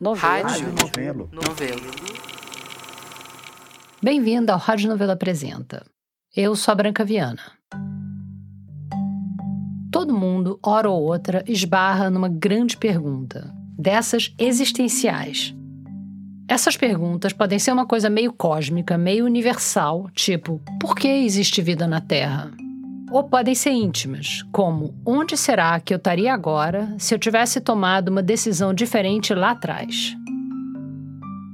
Novelo. Rádio Novelo. Novelo. Bem-vindo ao Rádio Novelo Apresenta. Eu sou a Branca Viana. Todo mundo, hora ou outra, esbarra numa grande pergunta, dessas existenciais. Essas perguntas podem ser uma coisa meio cósmica, meio universal, tipo: por que existe vida na Terra? Ou podem ser íntimas, como: onde será que eu estaria agora se eu tivesse tomado uma decisão diferente lá atrás?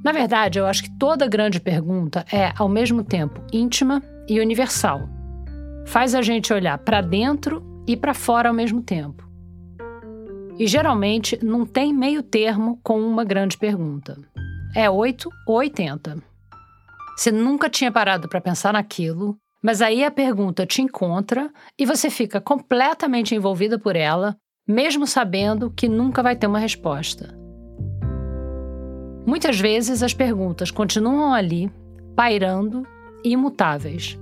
Na verdade, eu acho que toda grande pergunta é, ao mesmo tempo, íntima e universal. Faz a gente olhar para dentro e para fora ao mesmo tempo. E geralmente não tem meio termo com uma grande pergunta. É 8 ou 80. Você nunca tinha parado para pensar naquilo, mas aí a pergunta te encontra e você fica completamente envolvida por ela, mesmo sabendo que nunca vai ter uma resposta. Muitas vezes as perguntas continuam ali, pairando e imutáveis.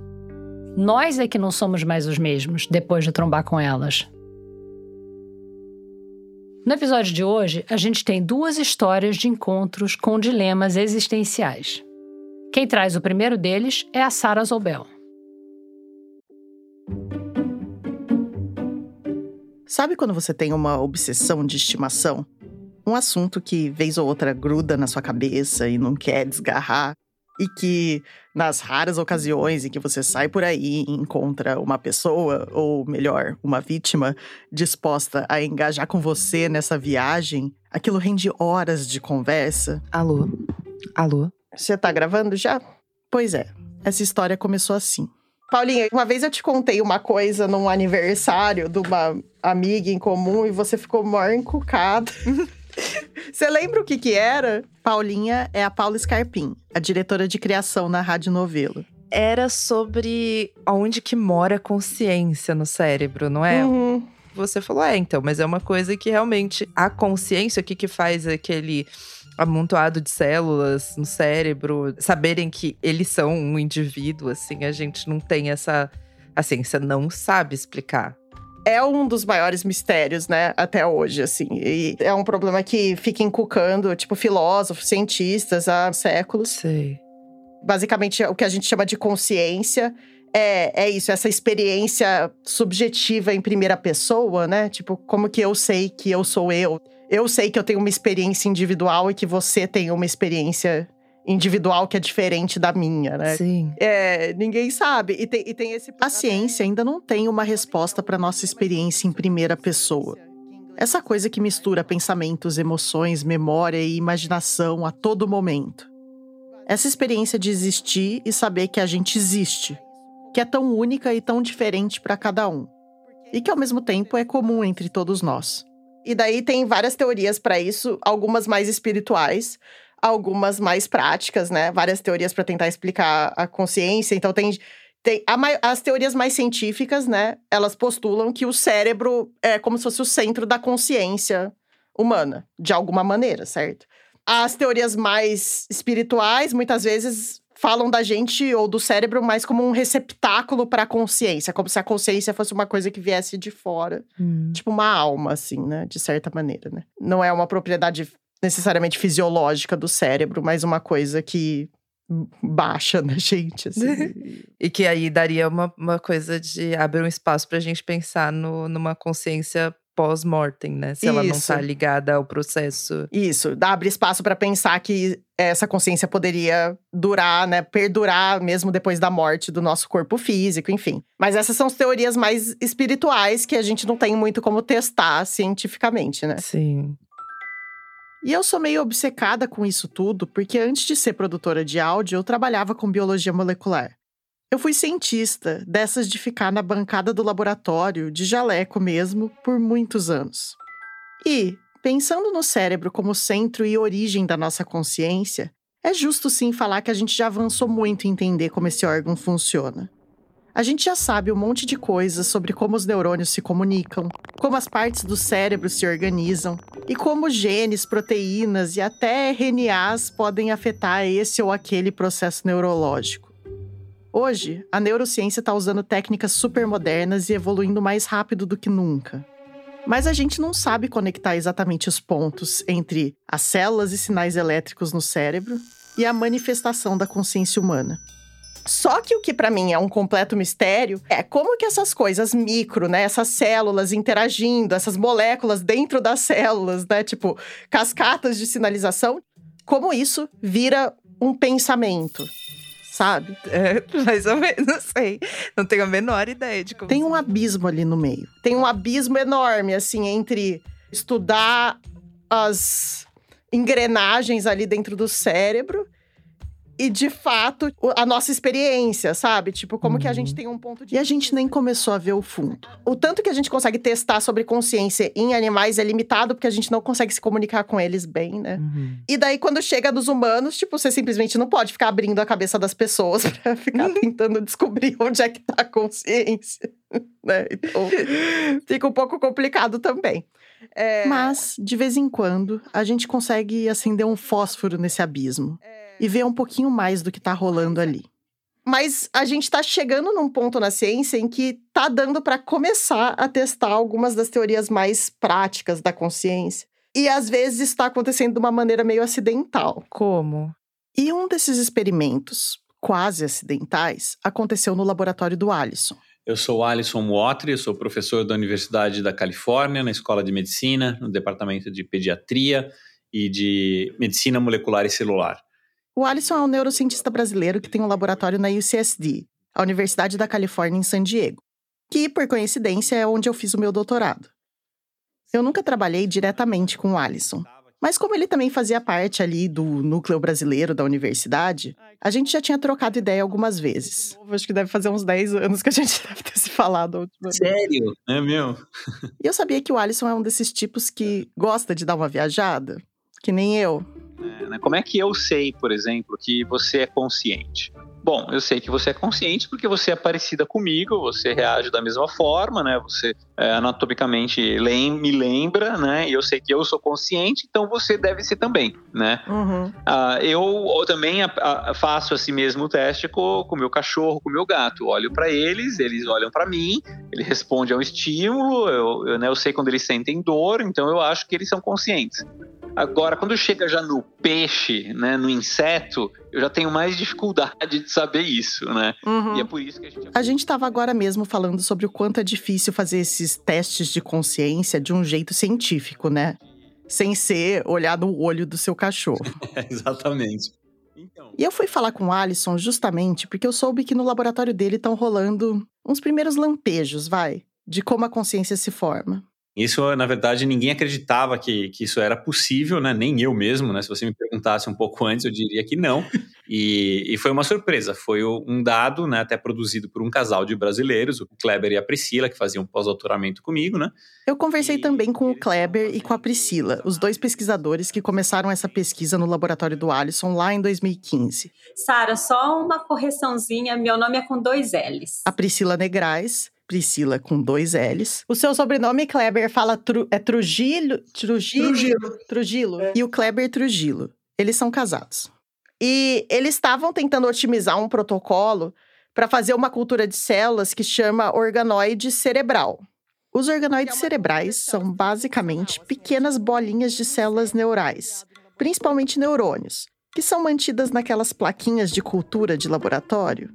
Nós é que não somos mais os mesmos depois de trombar com elas. No episódio de hoje, a gente tem duas histórias de encontros com dilemas existenciais. Quem traz o primeiro deles é a Sarah Zobel. Sabe quando você tem uma obsessão de estimação? Um assunto que, vez ou outra, gruda na sua cabeça e não quer desgarrar? E que, nas raras ocasiões em que você sai por aí e encontra uma pessoa, ou melhor, uma vítima, disposta a engajar com você nessa viagem, aquilo rende horas de conversa? Alô? Alô? Você tá gravando já? Pois é, essa história começou assim. Paulinha, uma vez eu te contei uma coisa num aniversário de uma amiga em comum e você ficou maior encucada. Você lembra o que que era? Paulinha é a Paula Scarpim, a diretora de criação na Rádio Novelo. Era sobre onde que mora a consciência no cérebro, não é? Uhum. Você falou, é, então, mas é uma coisa que realmente a consciência, o que que faz aquele amontoado de células no cérebro, saberem que eles são um indivíduo, assim, a gente não tem essa. A ciência não sabe explicar. É um dos maiores mistérios, né, até hoje, assim. E é um problema que fica encucando, tipo, filósofos, cientistas há séculos. Sei. Basicamente, o que a gente chama de consciência é, é isso, essa experiência subjetiva em primeira pessoa, né? Tipo, como que eu sei que eu sou eu? Eu sei que eu tenho uma experiência individual e que você tem uma experiência individual que é diferente da minha, né? Sim. É, ninguém sabe. E tem, e tem esse. A ciência ainda não tem uma resposta para nossa experiência em primeira pessoa. Essa coisa que mistura pensamentos, emoções, memória e imaginação a todo momento. Essa experiência de existir e saber que a gente existe, que é tão única e tão diferente para cada um, e que ao mesmo tempo é comum entre todos nós. E daí tem várias teorias para isso, algumas mais espirituais, algumas mais práticas, né? Várias teorias para tentar explicar a consciência. Então tem tem a, as teorias mais científicas, né? Elas postulam que o cérebro é como se fosse o centro da consciência humana, de alguma maneira, certo? As teorias mais espirituais, muitas vezes falam da gente ou do cérebro mais como um receptáculo para a consciência, como se a consciência fosse uma coisa que viesse de fora, Hum. tipo uma alma assim, né, de certa maneira, né? Não é uma propriedade necessariamente fisiológica do cérebro, mas uma coisa que baixa na gente, assim. E que aí daria uma, uma coisa de abrir um espaço pra gente pensar no, numa consciência pós-mortem, né? Se ela não Isso. tá ligada ao processo. Isso, dá- abre espaço para pensar que essa consciência poderia durar, né, perdurar mesmo depois da morte do nosso corpo físico, enfim. Mas essas são as teorias mais espirituais que a gente não tem muito como testar cientificamente, né? Sim. E eu sou meio obcecada com isso tudo, porque antes de ser produtora de áudio, eu trabalhava com biologia molecular. Eu fui cientista, dessas de ficar na bancada do laboratório, de jaleco mesmo, por muitos anos. E, pensando no cérebro como centro e origem da nossa consciência, é justo sim falar que a gente já avançou muito em entender como esse órgão funciona. A gente já sabe um monte de coisas sobre como os neurônios se comunicam, como as partes do cérebro se organizam e como genes, proteínas e até RNAs podem afetar esse ou aquele processo neurológico. Hoje, a neurociência está usando técnicas super modernas e evoluindo mais rápido do que nunca. Mas a gente não sabe conectar exatamente os pontos entre as células e sinais elétricos no cérebro e a manifestação da consciência humana. Só que o que para mim é um completo mistério é como que essas coisas micro, né, essas células interagindo, essas moléculas dentro das células, né, tipo cascatas de sinalização, como isso vira um pensamento sabe? É, mais ou menos, não sei. Não tenho a menor ideia de como. Tem um abismo ali no meio. Tem um abismo enorme, assim, entre estudar as engrenagens ali dentro do cérebro e de fato a nossa experiência, sabe? Tipo, como uhum. que a gente uhum. tem um ponto de. E a gente nem começou a ver o fundo. O tanto que a gente consegue testar sobre consciência em animais é limitado, porque a gente não consegue se comunicar com eles bem, né? Uhum. E daí, quando chega dos humanos, tipo, você simplesmente não pode ficar abrindo a cabeça das pessoas pra ficar tentando descobrir onde é que tá a consciência. né? Então, fica um pouco complicado também. É... Mas, de vez em quando, a gente consegue acender um fósforo nesse abismo. É e ver um pouquinho mais do que está rolando ali. Mas a gente está chegando num ponto na ciência em que está dando para começar a testar algumas das teorias mais práticas da consciência. E às vezes está acontecendo de uma maneira meio acidental. Como? E um desses experimentos, quase acidentais, aconteceu no laboratório do Alisson. Eu sou Alisson Watri, sou professor da Universidade da Califórnia, na Escola de Medicina, no Departamento de Pediatria e de Medicina Molecular e Celular. O Alisson é um neurocientista brasileiro que tem um laboratório na UCSD, a Universidade da Califórnia em San Diego, que, por coincidência, é onde eu fiz o meu doutorado. Eu nunca trabalhei diretamente com o Alisson, mas como ele também fazia parte ali do núcleo brasileiro da universidade, a gente já tinha trocado ideia algumas vezes. Acho que deve fazer uns 10 anos que a gente deve ter se falado. Sério? É meu? E eu sabia que o Alisson é um desses tipos que gosta de dar uma viajada, que nem eu. É, né? Como é que eu sei, por exemplo, que você é consciente? Bom, eu sei que você é consciente porque você é parecida comigo, você reage da mesma forma, né? Você é, anatomicamente lem me lembra, né? E eu sei que eu sou consciente, então você deve ser também, né? Uhum. Uh, eu, eu, também a, a, faço assim mesmo o teste com o meu cachorro, com o meu gato. olho para eles, eles olham para mim, ele responde ao estímulo, eu, eu, né, eu sei quando eles sentem dor, então eu acho que eles são conscientes. Agora, quando chega já no peixe, né, no inseto, eu já tenho mais dificuldade de saber isso, né? Uhum. E é por isso que a gente. A gente estava agora mesmo falando sobre o quanto é difícil fazer esses testes de consciência de um jeito científico, né? Sem ser olhar no olho do seu cachorro. é, exatamente. Então... E eu fui falar com o Alisson justamente porque eu soube que no laboratório dele estão rolando uns primeiros lampejos, vai, de como a consciência se forma. Isso, na verdade, ninguém acreditava que, que isso era possível, né? Nem eu mesmo, né? Se você me perguntasse um pouco antes, eu diria que não. E, e foi uma surpresa. Foi um dado, né? Até produzido por um casal de brasileiros, o Kleber e a Priscila, que faziam pós-doutoramento comigo, né? Eu conversei e, também com o Kleber e com a Priscila, os dois pesquisadores que começaram essa pesquisa no laboratório do Alisson lá em 2015. Sara, só uma correçãozinha. Meu nome é com dois L's. A Priscila Negrais Priscila com dois L's. O seu sobrenome, Kleber, fala tru, é Trujillo? Trujillo? Trujillo. Trujillo. É. E o Kleber Trujillo. Eles são casados. E eles estavam tentando otimizar um protocolo para fazer uma cultura de células que chama organoide cerebral. Os organoides cerebrais são basicamente pequenas bolinhas de células neurais, principalmente neurônios, que são mantidas naquelas plaquinhas de cultura de laboratório.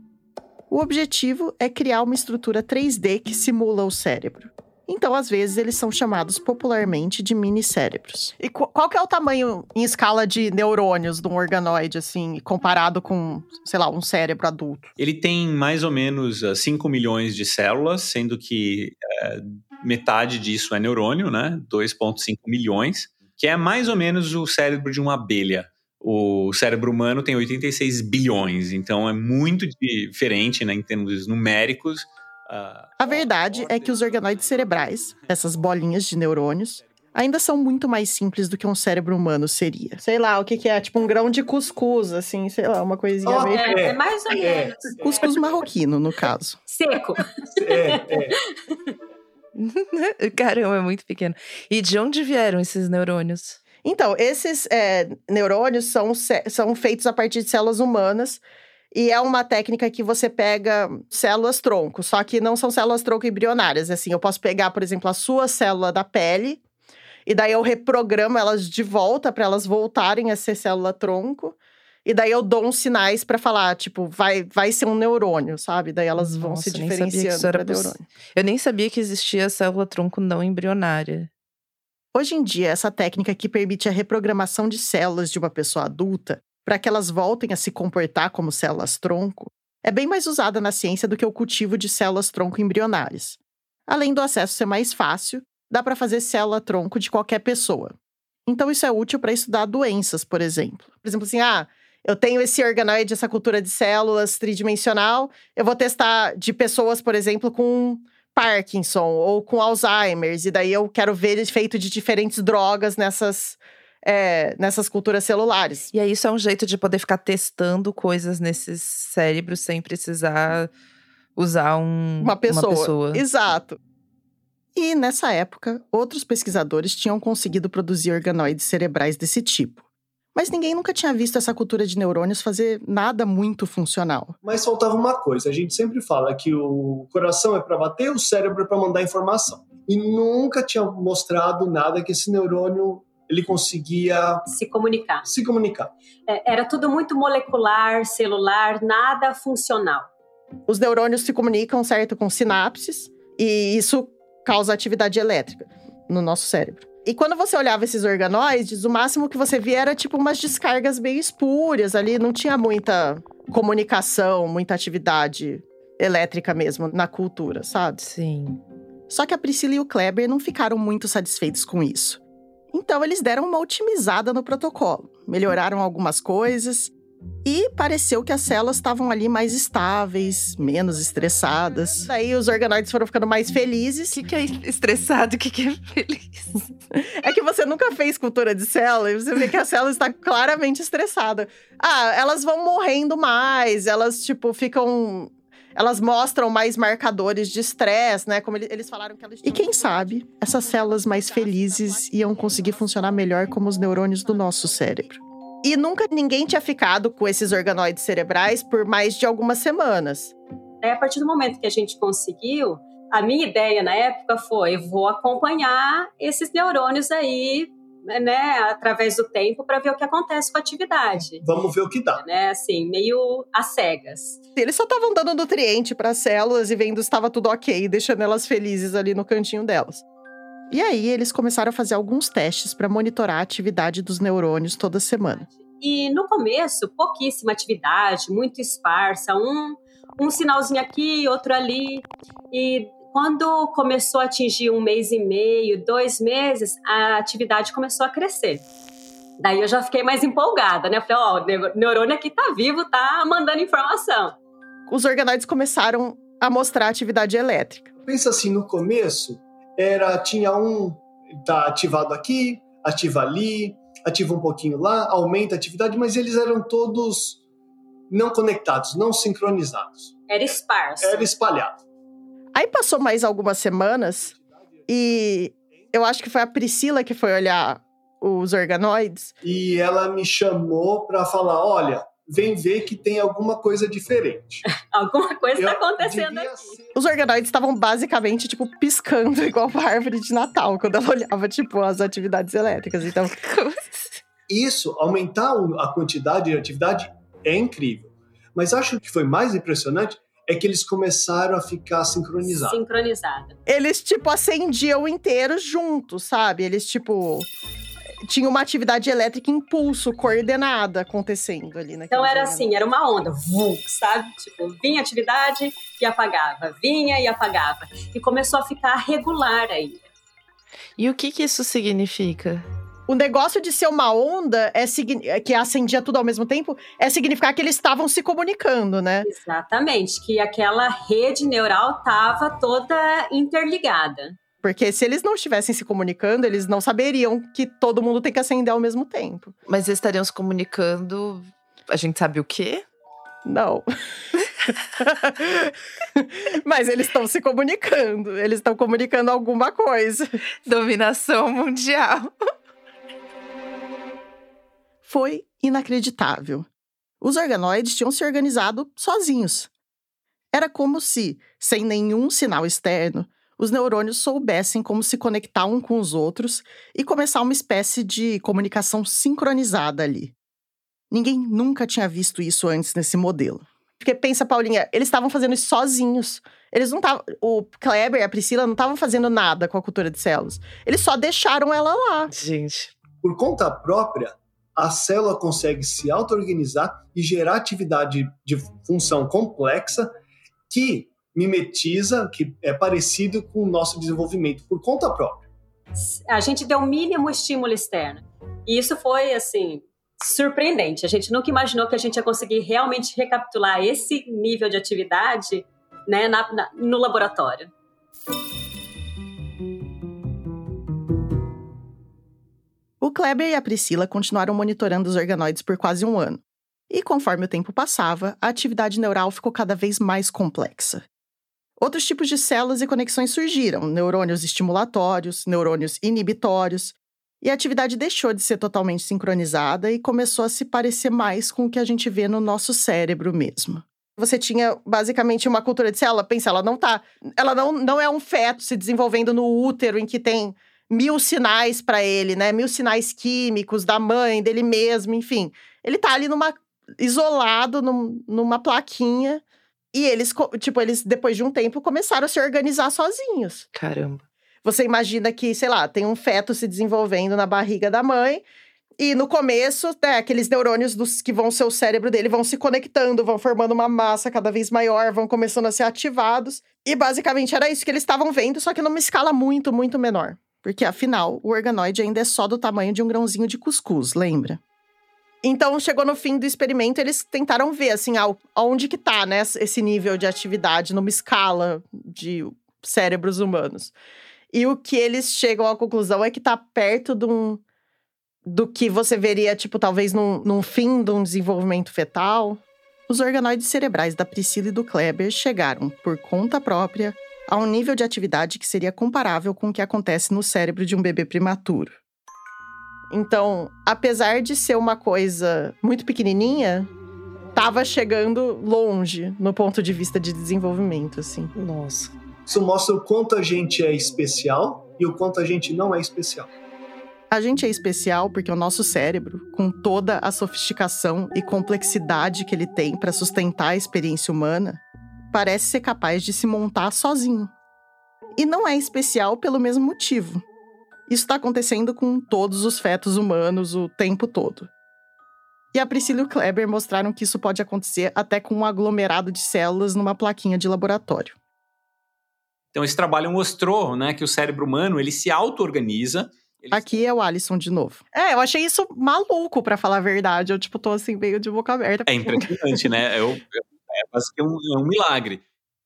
O objetivo é criar uma estrutura 3D que simula o cérebro. Então, às vezes, eles são chamados popularmente de mini-cérebros. E qual que é o tamanho em escala de neurônios de um organoide, assim, comparado com, sei lá, um cérebro adulto? Ele tem mais ou menos 5 ah, milhões de células, sendo que é, metade disso é neurônio, né? 2,5 milhões, que é mais ou menos o cérebro de uma abelha o cérebro humano tem 86 bilhões, então é muito diferente né, em termos numéricos. Uh, a verdade é que os organoides cerebrais, essas bolinhas de neurônios, ainda são muito mais simples do que um cérebro humano seria. Sei lá, o que, que é? Tipo um grão de cuscuz, assim, sei lá, uma coisinha oh, meio. É, é mais ou é. menos. É. Cuscuz marroquino, no caso. Seco. É, é. Caramba, é muito pequeno. E de onde vieram esses neurônios? Então, esses é, neurônios são, são feitos a partir de células humanas E é uma técnica que você pega células tronco, só que não são células tronco embrionárias. Assim, eu posso pegar, por exemplo, a sua célula da pele, e daí eu reprogramo elas de volta para elas voltarem a ser célula tronco. E daí eu dou uns sinais para falar, tipo, vai, vai ser um neurônio, sabe? Daí elas vão Nossa, se diferenciando para poss- neurônio. Eu nem sabia que existia célula tronco não embrionária. Hoje em dia, essa técnica que permite a reprogramação de células de uma pessoa adulta para que elas voltem a se comportar como células tronco é bem mais usada na ciência do que o cultivo de células tronco embrionárias. Além do acesso ser mais fácil, dá para fazer célula tronco de qualquer pessoa. Então, isso é útil para estudar doenças, por exemplo. Por exemplo, assim, ah, eu tenho esse organoide, essa cultura de células tridimensional, eu vou testar de pessoas, por exemplo, com Parkinson ou com Alzheimer's, e daí eu quero ver efeito de diferentes drogas nessas, é, nessas culturas celulares. E aí, isso é um jeito de poder ficar testando coisas nesses cérebros sem precisar usar um, Uma pessoa. pessoa. Exato. E nessa época, outros pesquisadores tinham conseguido produzir organoides cerebrais desse tipo. Mas ninguém nunca tinha visto essa cultura de neurônios fazer nada muito funcional. Mas faltava uma coisa. A gente sempre fala que o coração é para bater, o cérebro é para mandar informação. E nunca tinha mostrado nada que esse neurônio ele conseguia Se comunicar. se comunicar. É, era tudo muito molecular, celular, nada funcional. Os neurônios se comunicam, certo, com sinapses, e isso causa atividade elétrica no nosso cérebro. E quando você olhava esses organoides, o máximo que você via era tipo umas descargas meio espúrias ali, não tinha muita comunicação, muita atividade elétrica mesmo na cultura, sabe? Sim. Só que a Priscila e o Kleber não ficaram muito satisfeitos com isso. Então eles deram uma otimizada no protocolo, melhoraram algumas coisas e pareceu que as células estavam ali mais estáveis, menos estressadas. Daí os organoides foram ficando mais felizes. O que, que é estressado? O que, que é feliz? É que você nunca fez cultura de célula e você vê que a célula está claramente estressada. Ah, elas vão morrendo mais, elas, tipo, ficam. Elas mostram mais marcadores de estresse, né? Como ele- eles falaram que elas. E quem sabe, essas células mais felizes iam conseguir funcionar melhor como os neurônios do nosso cérebro. E nunca ninguém tinha ficado com esses organoides cerebrais por mais de algumas semanas. Daí, a partir do momento que a gente conseguiu, a minha ideia na época foi: vou acompanhar esses neurônios aí, né, através do tempo, para ver o que acontece com a atividade. Vamos ver o que dá. Né, assim, meio às cegas. Eles só estavam dando nutriente para as células e vendo se estava tudo ok, deixando elas felizes ali no cantinho delas. E aí eles começaram a fazer alguns testes para monitorar a atividade dos neurônios toda semana. E no começo, pouquíssima atividade, muito esparsa, um, um sinalzinho aqui, outro ali. E quando começou a atingir um mês e meio, dois meses, a atividade começou a crescer. Daí eu já fiquei mais empolgada, né? Eu falei, ó, o neu- neurônio aqui tá vivo, tá mandando informação. Os organoides começaram a mostrar atividade elétrica. Pensa assim, no começo, era tinha um tá ativado aqui, ativa ali, ativa um pouquinho lá, aumenta a atividade, mas eles eram todos não conectados, não sincronizados. Era esparso. Era espalhado. Aí passou mais algumas semanas e eu acho que foi a Priscila que foi olhar os organoides. E ela me chamou para falar, olha, vem ver que tem alguma coisa diferente. Alguma coisa tá Eu acontecendo aqui. ser- Os organoides estavam basicamente, tipo, piscando igual uma árvore de Natal, quando ela olhava, tipo, as atividades elétricas. Então, Isso, aumentar a quantidade de atividade é incrível. Mas acho que foi mais impressionante é que eles começaram a ficar sincronizados. Sincronizada. eles, tipo, acendiam inteiros juntos, sabe? Eles, tipo. Tinha uma atividade elétrica em pulso, coordenada acontecendo ali naquele Então era assim, era uma onda, vum, sabe? Tipo, vinha atividade e apagava, vinha e apagava. E começou a ficar regular aí. E o que, que isso significa? O negócio de ser uma onda é é que acendia tudo ao mesmo tempo é significar que eles estavam se comunicando, né? Exatamente, que aquela rede neural estava toda interligada. Porque se eles não estivessem se comunicando, eles não saberiam que todo mundo tem que acender ao mesmo tempo. Mas eles estariam se comunicando. A gente sabe o quê? Não. Mas eles estão se comunicando. Eles estão comunicando alguma coisa. Dominação mundial. Foi inacreditável. Os organoides tinham se organizado sozinhos. Era como se, sem nenhum sinal externo, os neurônios soubessem como se conectar um com os outros e começar uma espécie de comunicação sincronizada ali. Ninguém nunca tinha visto isso antes nesse modelo. Porque pensa, Paulinha, eles estavam fazendo isso sozinhos. Eles não estavam. O Kleber e a Priscila não estavam fazendo nada com a cultura de células. Eles só deixaram ela lá. Gente. Por conta própria, a célula consegue se auto-organizar e gerar atividade de função complexa que mimetiza, que é parecido com o nosso desenvolvimento por conta própria. A gente deu o mínimo estímulo externo. E isso foi, assim, surpreendente. A gente nunca imaginou que a gente ia conseguir realmente recapitular esse nível de atividade né, na, na, no laboratório. O Kleber e a Priscila continuaram monitorando os organoides por quase um ano. E conforme o tempo passava, a atividade neural ficou cada vez mais complexa. Outros tipos de células e conexões surgiram, neurônios estimulatórios, neurônios inibitórios, e a atividade deixou de ser totalmente sincronizada e começou a se parecer mais com o que a gente vê no nosso cérebro mesmo. Você tinha basicamente uma cultura de célula, pensa, ela não tá, ela não, não é um feto se desenvolvendo no útero em que tem mil sinais para ele, né? Mil sinais químicos da mãe, dele mesmo, enfim. Ele tá ali numa isolado num, numa plaquinha e eles, tipo, eles depois de um tempo começaram a se organizar sozinhos. Caramba. Você imagina que, sei lá, tem um feto se desenvolvendo na barriga da mãe. E no começo, né, aqueles neurônios dos que vão ser o cérebro dele vão se conectando, vão formando uma massa cada vez maior, vão começando a ser ativados. E basicamente era isso que eles estavam vendo, só que numa escala muito, muito menor. Porque afinal, o organoide ainda é só do tamanho de um grãozinho de cuscuz, lembra? Então, chegou no fim do experimento, eles tentaram ver, assim, aonde que tá, né, esse nível de atividade numa escala de cérebros humanos. E o que eles chegam à conclusão é que tá perto de um, do que você veria, tipo, talvez num, num fim de um desenvolvimento fetal. Os organoides cerebrais da Priscila e do Kleber chegaram, por conta própria, a um nível de atividade que seria comparável com o que acontece no cérebro de um bebê prematuro. Então, apesar de ser uma coisa muito pequenininha, estava chegando longe no ponto de vista de desenvolvimento, assim. Nossa. Isso mostra o quanto a gente é especial e o quanto a gente não é especial. A gente é especial porque o nosso cérebro, com toda a sofisticação e complexidade que ele tem para sustentar a experiência humana, parece ser capaz de se montar sozinho. E não é especial pelo mesmo motivo. Isso está acontecendo com todos os fetos humanos o tempo todo. E a Priscila e o Kleber mostraram que isso pode acontecer até com um aglomerado de células numa plaquinha de laboratório. Então esse trabalho mostrou, né, que o cérebro humano ele se auto-organiza. Ele... Aqui é o Alisson de novo. É, eu achei isso maluco, para falar a verdade. Eu, tipo, tô assim, meio de boca aberta. É impressionante, né? Eu, eu, é quase que um, é um milagre.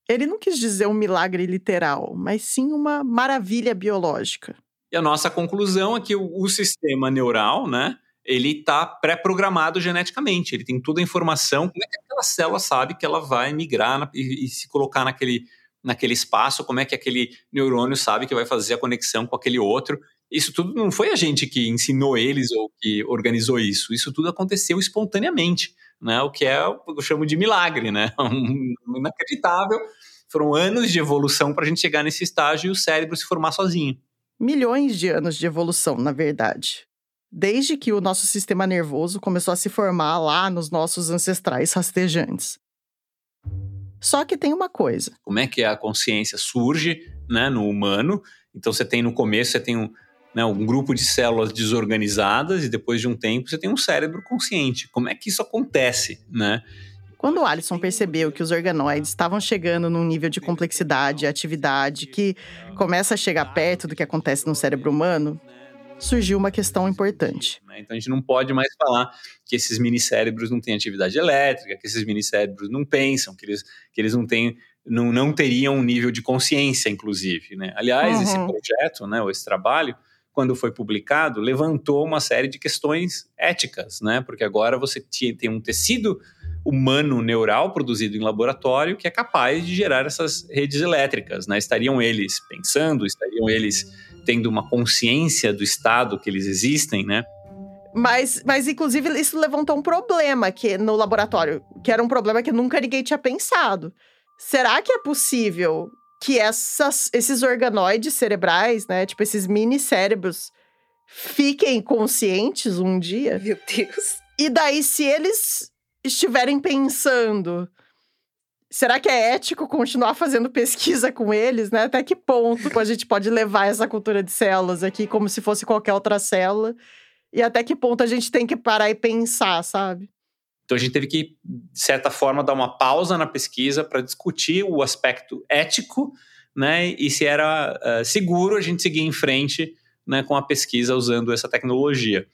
Ele não quis dizer um milagre literal, mas sim uma maravilha biológica. E a nossa conclusão é que o, o sistema neural, né, ele está pré-programado geneticamente. Ele tem toda a informação. Como é que aquela célula sabe que ela vai migrar na, e, e se colocar naquele naquele espaço, como é que aquele neurônio sabe que vai fazer a conexão com aquele outro. Isso tudo não foi a gente que ensinou eles ou que organizou isso. Isso tudo aconteceu espontaneamente, né? O que é, eu chamo de milagre, né? Inacreditável. Foram anos de evolução para a gente chegar nesse estágio e o cérebro se formar sozinho. Milhões de anos de evolução, na verdade. Desde que o nosso sistema nervoso começou a se formar lá nos nossos ancestrais rastejantes. Só que tem uma coisa. Como é que a consciência surge né, no humano? Então você tem no começo, você tem um, né, um grupo de células desorganizadas e depois de um tempo você tem um cérebro consciente. Como é que isso acontece, né? Quando o Alisson percebeu que os organoides estavam chegando num nível de complexidade e atividade que começa a chegar perto do que acontece no cérebro humano, surgiu uma questão importante. Né? Então a gente não pode mais falar que esses minicérebros não têm atividade elétrica, que esses minicérebros não pensam, que eles, que eles não têm não, não teriam um nível de consciência, inclusive. Né? Aliás, uhum. esse projeto, né, ou esse trabalho, quando foi publicado, levantou uma série de questões éticas, né? porque agora você tem um tecido humano neural produzido em laboratório que é capaz de gerar essas redes elétricas. Né? Estariam eles pensando, estariam eles tendo uma consciência do estado que eles existem, né? Mas, mas, inclusive, isso levantou um problema que, no laboratório, que era um problema que nunca ninguém tinha pensado. Será que é possível que essas, esses organoides cerebrais, né, tipo esses mini cérebros, fiquem conscientes um dia? Meu Deus. E daí, se eles estiverem pensando será que é ético continuar fazendo pesquisa com eles, né? Até que ponto a gente pode levar essa cultura de células aqui como se fosse qualquer outra célula? E até que ponto a gente tem que parar e pensar, sabe? Então a gente teve que, de certa forma, dar uma pausa na pesquisa para discutir o aspecto ético, né? E se era uh, seguro a gente seguir em frente né, com a pesquisa usando essa tecnologia.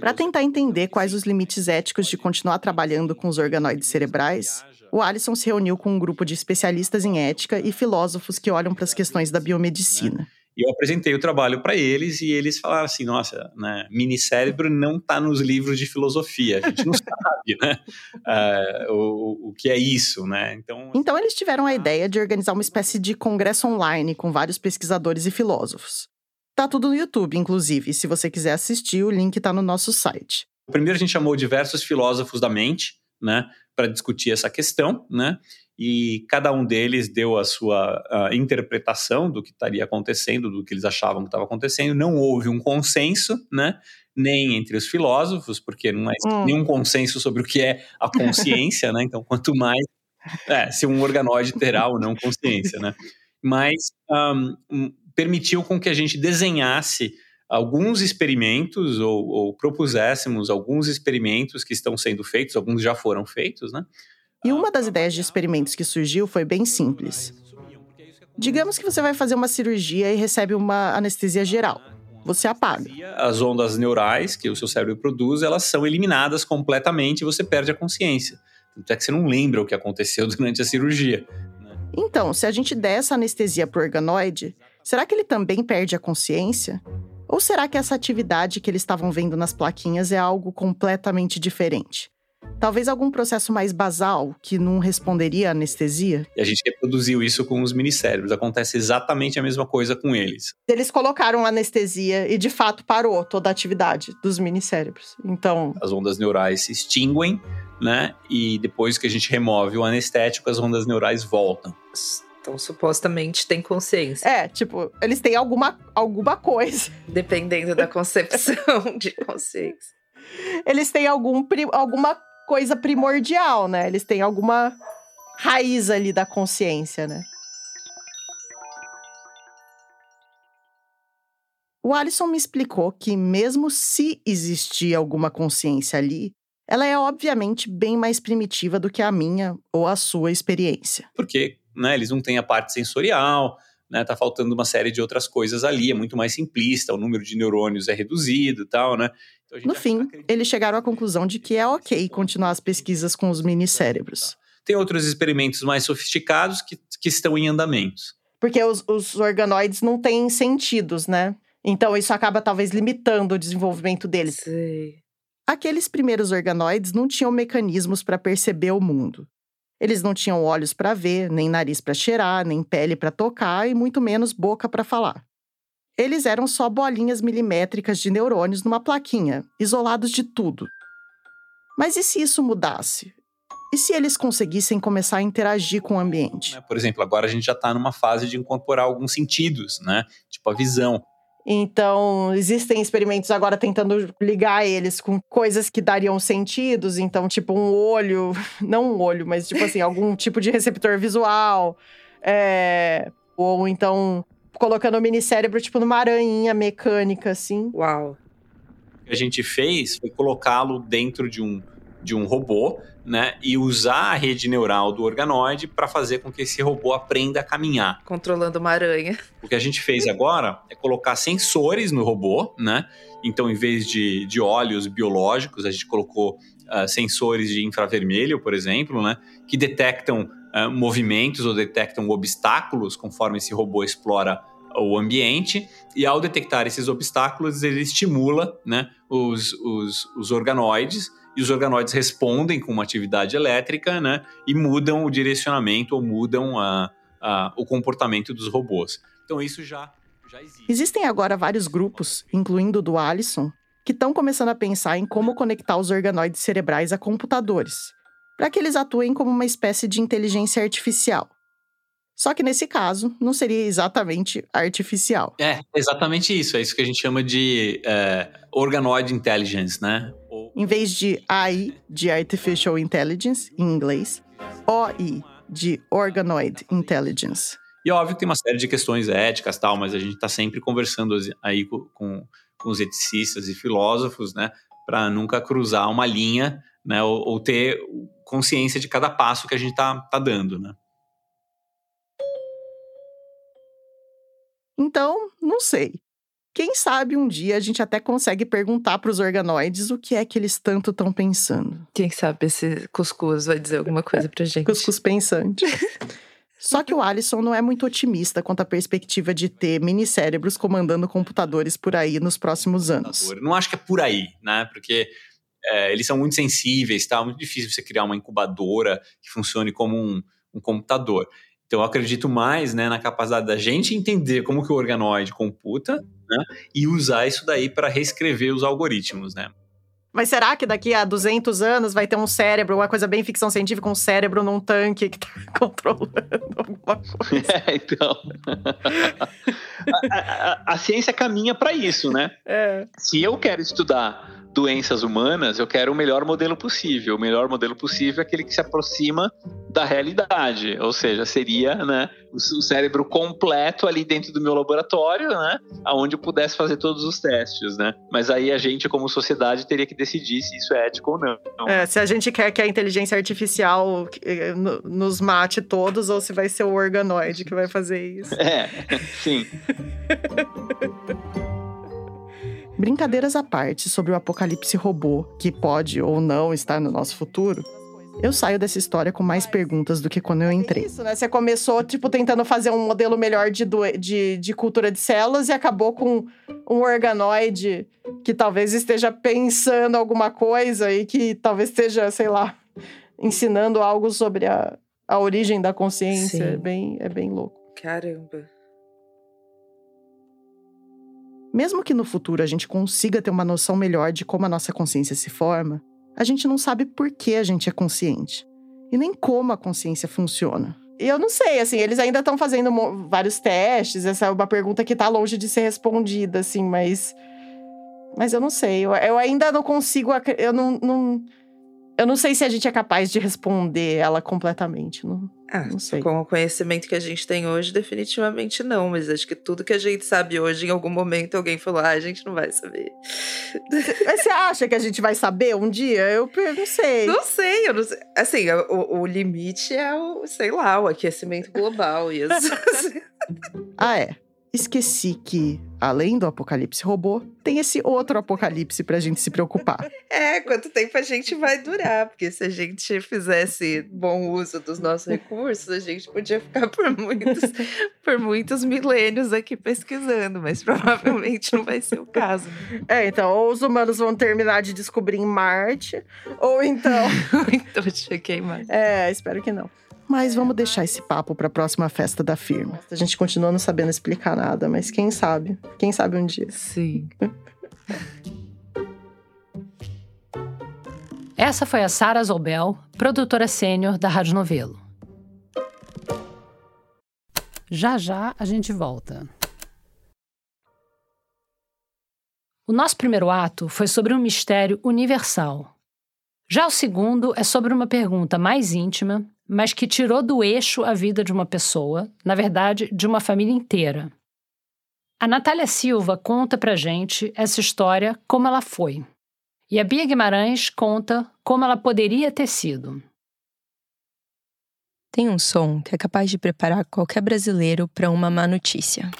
Para tentar entender quais os limites éticos de continuar trabalhando com os organoides cerebrais, o Alisson se reuniu com um grupo de especialistas em ética e filósofos que olham para as questões da biomedicina. Né? E eu apresentei o trabalho para eles e eles falaram assim: nossa, né, minicérebro não está nos livros de filosofia, a gente não sabe né, uh, o, o que é isso. Né? Então, então eles tiveram a ideia de organizar uma espécie de congresso online com vários pesquisadores e filósofos. Tá tudo no YouTube, inclusive. Se você quiser assistir, o link está no nosso site. Primeiro a gente chamou diversos filósofos da mente, né, para discutir essa questão, né? E cada um deles deu a sua a interpretação do que estaria acontecendo, do que eles achavam que estava acontecendo. Não houve um consenso, né? Nem entre os filósofos, porque não há hum. nenhum consenso sobre o que é a consciência, né? Então, quanto mais é, se um organoide terá ou não consciência, né? Mas um, permitiu com que a gente desenhasse alguns experimentos ou, ou, propuséssemos alguns experimentos que estão sendo feitos, alguns já foram feitos, né? E uma das ideias de experimentos que surgiu foi bem simples. Digamos que você vai fazer uma cirurgia e recebe uma anestesia geral. Você apaga. As ondas neurais que o seu cérebro produz, elas são eliminadas completamente e você perde a consciência. Tanto é que você não lembra o que aconteceu durante a cirurgia. Né? Então, se a gente der essa anestesia pro organoide, será que ele também perde a consciência? Ou será que essa atividade que eles estavam vendo nas plaquinhas é algo completamente diferente? Talvez algum processo mais basal que não responderia à anestesia? E a gente reproduziu isso com os minicérebros. Acontece exatamente a mesma coisa com eles. Eles colocaram anestesia e de fato parou toda a atividade dos minicérebros. Então. As ondas neurais se extinguem, né? E depois que a gente remove o anestético, as ondas neurais voltam. Então, supostamente tem consciência. É, tipo, eles têm alguma, alguma coisa. Dependendo da concepção de consciência. Eles têm algum, alguma coisa primordial, né? Eles têm alguma raiz ali da consciência, né? O Alisson me explicou que, mesmo se existir alguma consciência ali, ela é obviamente bem mais primitiva do que a minha ou a sua experiência. Porque né? Eles não têm a parte sensorial, né? Tá faltando uma série de outras coisas ali, é muito mais simplista, o número de neurônios é reduzido, tal, né? Então, no fim, eles chegaram à conclusão de que é ok continuar as pesquisas com os minicérebros. Tem outros experimentos mais sofisticados que, que estão em andamentos. Porque os, os organoides não têm sentidos, né? Então isso acaba talvez limitando o desenvolvimento deles. Sim. Aqueles primeiros organoides não tinham mecanismos para perceber o mundo. Eles não tinham olhos para ver, nem nariz para cheirar, nem pele para tocar e muito menos boca para falar. Eles eram só bolinhas milimétricas de neurônios numa plaquinha, isolados de tudo. Mas e se isso mudasse? E se eles conseguissem começar a interagir com o ambiente? Né, por exemplo, agora a gente já está numa fase de incorporar alguns sentidos, né? Tipo a visão. Então, existem experimentos agora tentando ligar eles com coisas que dariam sentidos. Então, tipo, um olho, não um olho, mas tipo assim, algum tipo de receptor visual. É, ou então, colocando o minicérebro, tipo, numa aranha mecânica, assim. Uau. O que a gente fez foi colocá-lo dentro de um, de um robô né, e usar a rede neural do organoide para fazer com que esse robô aprenda a caminhar. Controlando uma aranha. O que a gente fez agora é colocar sensores no robô, né? Então, em vez de, de olhos biológicos, a gente colocou uh, sensores de infravermelho, por exemplo, né, que detectam uh, movimentos ou detectam obstáculos conforme esse robô explora o ambiente e ao detectar esses obstáculos ele estimula né, os, os, os organoides e os organoides respondem com uma atividade elétrica, né? E mudam o direcionamento ou mudam a, a, o comportamento dos robôs. Então isso já, já existe. Existem agora vários grupos, incluindo o do Alisson, que estão começando a pensar em como conectar os organoides cerebrais a computadores, para que eles atuem como uma espécie de inteligência artificial. Só que nesse caso, não seria exatamente artificial. É, exatamente isso. É isso que a gente chama de é, organoid intelligence, né? Em vez de AI, de Artificial Intelligence, em inglês, OI, de Organoid Intelligence. E óbvio que tem uma série de questões éticas tal, mas a gente está sempre conversando aí com, com, com, os eticistas e filósofos, né? Para nunca cruzar uma linha, né? Ou, ou, ter consciência de cada passo que a gente está tá dando, né? Então, não sei. Quem sabe um dia a gente até consegue perguntar para os organoides o que é que eles tanto estão pensando. Quem sabe esse cuscuz vai dizer alguma coisa pra gente. cuscuz pensante. Só que o Alisson não é muito otimista quanto à perspectiva de ter minicérebros comandando computadores por aí nos próximos anos. Não acho que é por aí, né? Porque é, eles são muito sensíveis, tá? Muito difícil você criar uma incubadora que funcione como um, um computador. Então, eu acredito mais né, na capacidade da gente entender como que o organoide computa né, e usar isso daí para reescrever os algoritmos, né? Mas será que daqui a 200 anos vai ter um cérebro, uma coisa bem ficção científica, um cérebro num tanque que está controlando alguma coisa? É, então. a, a, a, ciência caminha para isso, né? É. Se eu quero estudar doenças humanas, eu quero o melhor modelo possível. O melhor modelo possível é aquele que se aproxima da realidade, ou seja, seria né, o cérebro completo ali dentro do meu laboratório, né, aonde eu pudesse fazer todos os testes, né. Mas aí a gente, como sociedade, teria que decidir se isso é ético ou não. É, se a gente quer que a inteligência artificial eh, nos mate todos, ou se vai ser o organoide que vai fazer isso. É, sim. Brincadeiras à parte sobre o apocalipse robô, que pode ou não estar no nosso futuro, eu saio dessa história com mais perguntas do que quando eu entrei. Isso, né? Você começou, tipo, tentando fazer um modelo melhor de, de, de cultura de células e acabou com um organoide que talvez esteja pensando alguma coisa e que talvez esteja, sei lá, ensinando algo sobre a, a origem da consciência. É bem, é bem louco. Caramba. Mesmo que no futuro a gente consiga ter uma noção melhor de como a nossa consciência se forma, a gente não sabe por que a gente é consciente e nem como a consciência funciona. E eu não sei, assim, eles ainda estão fazendo vários testes, essa é uma pergunta que está longe de ser respondida, assim, mas. Mas eu não sei, eu, eu ainda não consigo. Eu não, não eu não sei se a gente é capaz de responder ela completamente. Não, ah, não sei. Com o conhecimento que a gente tem hoje, definitivamente não. Mas acho que tudo que a gente sabe hoje, em algum momento, alguém falou: ah, a gente não vai saber. Mas você acha que a gente vai saber um dia? Eu, não sei. Não sei, eu não sei. Assim, o, o limite é o, sei lá, o aquecimento global. E as... ah, é esqueci que, além do apocalipse robô, tem esse outro apocalipse pra gente se preocupar. É, quanto tempo a gente vai durar? Porque se a gente fizesse bom uso dos nossos recursos, a gente podia ficar por muitos, por muitos milênios aqui pesquisando, mas provavelmente não vai ser o caso. Né? É, então, ou os humanos vão terminar de descobrir em Marte, ou então. então, cheguei mais. É, espero que não. Mas vamos deixar esse papo para a próxima festa da firma. A gente continua não sabendo explicar nada, mas quem sabe? Quem sabe um dia. Sim. Essa foi a Sara Zobel, produtora sênior da Rádio Novelo. Já já a gente volta. O nosso primeiro ato foi sobre um mistério universal. Já o segundo é sobre uma pergunta mais íntima mas que tirou do eixo a vida de uma pessoa, na verdade, de uma família inteira. A Natália Silva conta pra gente essa história como ela foi. E a Bia Guimarães conta como ela poderia ter sido. Tem um som que é capaz de preparar qualquer brasileiro para uma má notícia.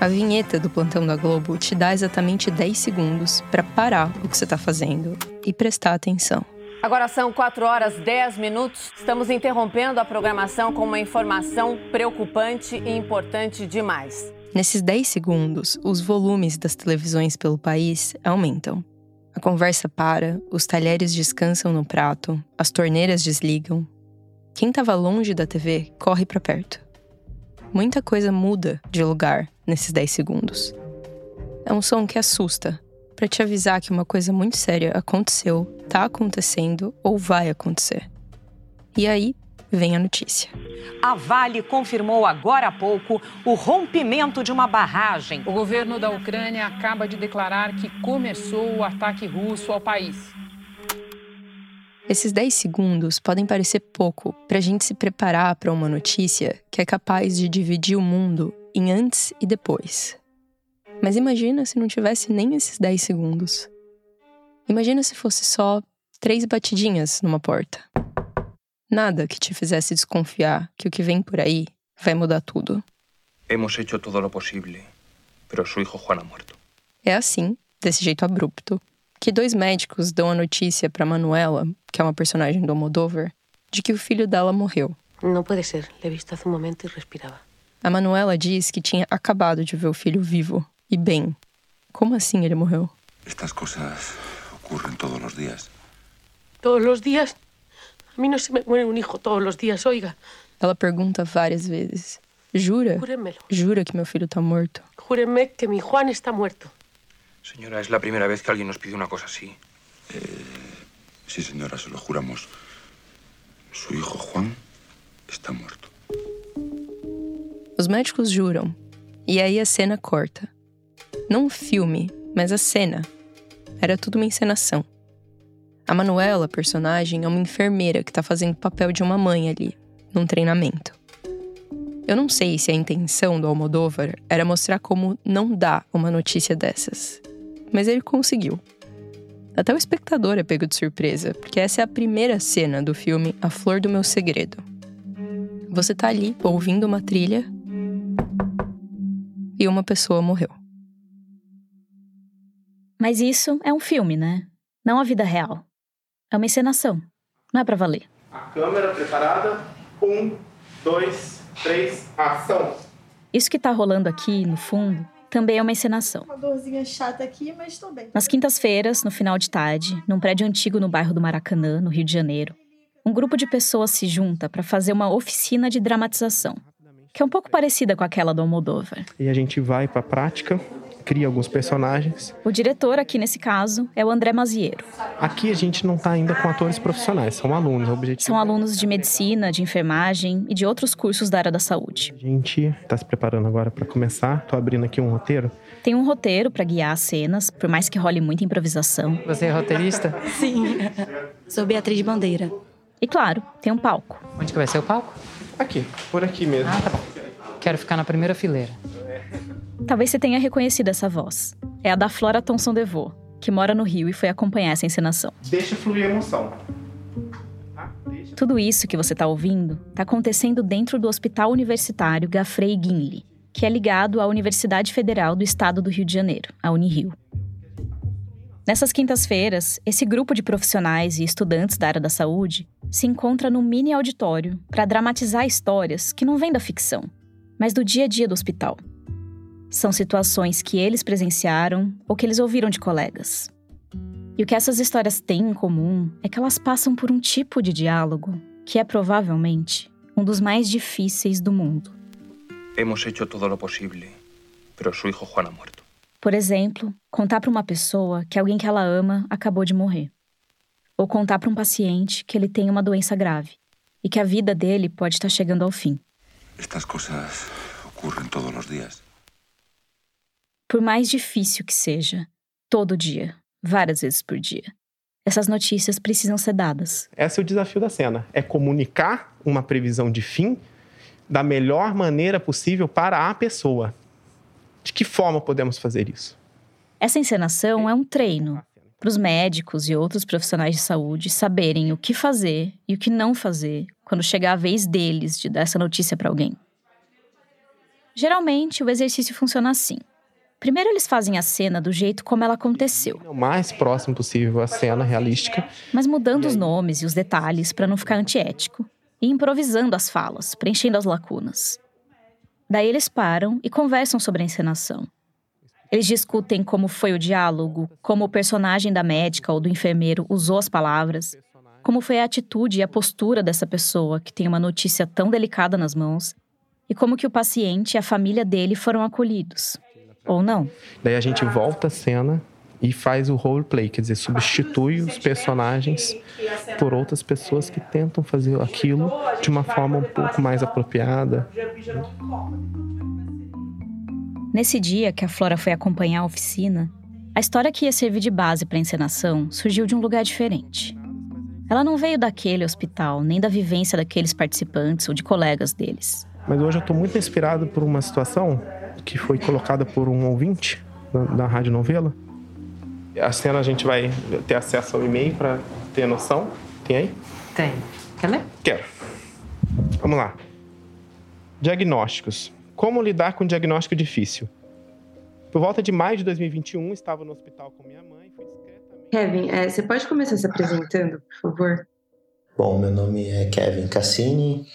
A vinheta do Plantão da Globo te dá exatamente 10 segundos para parar o que você está fazendo e prestar atenção. Agora são 4 horas 10 minutos. Estamos interrompendo a programação com uma informação preocupante e importante demais. Nesses 10 segundos, os volumes das televisões pelo país aumentam. A conversa para, os talheres descansam no prato, as torneiras desligam. Quem estava longe da TV corre para perto. Muita coisa muda de lugar nesses 10 segundos. É um som que assusta, para te avisar que uma coisa muito séria aconteceu, tá acontecendo ou vai acontecer. E aí vem a notícia. A Vale confirmou agora há pouco o rompimento de uma barragem. O governo da Ucrânia acaba de declarar que começou o ataque russo ao país. Esses 10 segundos podem parecer pouco para a gente se preparar para uma notícia que é capaz de dividir o mundo em antes e depois. Mas imagina se não tivesse nem esses 10 segundos. Imagina se fosse só três batidinhas numa porta. Nada que te fizesse desconfiar que o que vem por aí vai mudar tudo. Hemos hecho todo lo posible, pero su hijo Juan ha muerto. É assim, desse jeito abrupto, que dois médicos dão a notícia para Manuela, que é uma personagem do Almodóvar, de que o filho dela morreu. Não pode ser. Le visto hace um momento e respirava. A Manuela diz que tinha acabado de ver o filho vivo e bem. Como assim ele morreu? Estas coisas ocorrem todos os dias. Todos os dias? A mim não se me muere um hijo todos os dias, oiga. Ela pergunta várias vezes. Jura? Júremelo. Jura que meu filho tá morto? Júreme que mi Juan está muerto. Señora, es la primera vez que alguien nos pide una cosa así. Eh, sí, señora, se lo juramos. Su hijo Juan está muerto. Os médicos juram. E aí a cena corta. Não o filme, mas a cena. Era tudo uma encenação. A Manuela, personagem, é uma enfermeira que tá fazendo o papel de uma mãe ali, num treinamento. Eu não sei se a intenção do Almodóvar era mostrar como não dá uma notícia dessas. Mas ele conseguiu. Até o espectador é pego de surpresa, porque essa é a primeira cena do filme A Flor do Meu Segredo. Você tá ali ouvindo uma trilha e uma pessoa morreu. Mas isso é um filme, né? Não a vida real. É uma encenação. Não é para valer. A câmera preparada. Um, dois, três, ação. Isso que tá rolando aqui, no fundo, também é uma encenação. Uma dorzinha chata aqui, mas tô bem. Nas quintas-feiras, no final de tarde, num prédio antigo no bairro do Maracanã, no Rio de Janeiro, um grupo de pessoas se junta para fazer uma oficina de dramatização, que é um pouco parecida com aquela do Almodóvar. E a gente vai para a prática, cria alguns personagens. O diretor aqui nesse caso é o André Maziero. Aqui a gente não está ainda com atores profissionais, são alunos. O objetivo São alunos de medicina, de enfermagem e de outros cursos da área da saúde. A gente está se preparando agora para começar. Estou abrindo aqui um roteiro. Tem um roteiro para guiar as cenas, por mais que role muita improvisação. Você é roteirista? Sim. Sou Beatriz Bandeira. E claro, tem um palco. Onde que vai ser o palco? Aqui, por aqui mesmo. Ah, tá bom. Quero ficar na primeira fileira. Talvez você tenha reconhecido essa voz. É a da Flora Thomson DeVoe, que mora no Rio e foi acompanhar essa encenação. Deixa fluir a emoção. Tudo isso que você está ouvindo está acontecendo dentro do Hospital Universitário Gafrey Guinle, que é ligado à Universidade Federal do Estado do Rio de Janeiro, a Unirio. Nessas quintas-feiras, esse grupo de profissionais e estudantes da área da saúde se encontra no mini auditório para dramatizar histórias que não vêm da ficção, mas do dia a dia do hospital. São situações que eles presenciaram ou que eles ouviram de colegas. E o que essas histórias têm em comum é que elas passam por um tipo de diálogo que é provavelmente um dos mais difíceis do mundo. Hemos hecho todo lo posible, pero su hijo Juan ha muerto. Por exemplo, contar para uma pessoa que alguém que ela ama acabou de morrer. Ou contar para um paciente que ele tem uma doença grave e que a vida dele pode estar chegando ao fim. Estas coisas ocorrem todos os dias. Por mais difícil que seja, todo dia, várias vezes por dia, essas notícias precisam ser dadas. Esse é o desafio da cena: é comunicar uma previsão de fim da melhor maneira possível para a pessoa. De que forma podemos fazer isso? Essa encenação é um treino para os médicos e outros profissionais de saúde saberem o que fazer e o que não fazer quando chegar a vez deles de dar essa notícia para alguém. Geralmente, o exercício funciona assim. Primeiro, eles fazem a cena do jeito como ela aconteceu. O mais próximo possível à cena realística. Mas mudando os nomes e os detalhes para não ficar antiético. E improvisando as falas, preenchendo as lacunas. Daí eles param e conversam sobre a encenação. Eles discutem como foi o diálogo, como o personagem da médica ou do enfermeiro usou as palavras, como foi a atitude e a postura dessa pessoa que tem uma notícia tão delicada nas mãos e como que o paciente e a família dele foram acolhidos. Ou não. Daí a gente volta a cena e faz o roleplay, quer dizer, substitui os personagens por outras pessoas que tentam fazer aquilo de uma forma um pouco mais apropriada. Nesse dia que a Flora foi acompanhar a oficina, a história que ia servir de base para a encenação surgiu de um lugar diferente. Ela não veio daquele hospital, nem da vivência daqueles participantes ou de colegas deles. Mas hoje eu estou muito inspirado por uma situação que foi colocada por um ouvinte da, da Rádio Novela. A cena a gente vai ter acesso ao e-mail para ter noção. Tem aí? Tem. Quer ler? Quero. Vamos lá. Diagnósticos. Como lidar com um diagnóstico difícil? Por volta de maio de 2021, estava no hospital com minha mãe. Kevin, é, você pode começar se apresentando, por favor? Bom, meu nome é Kevin Cassini,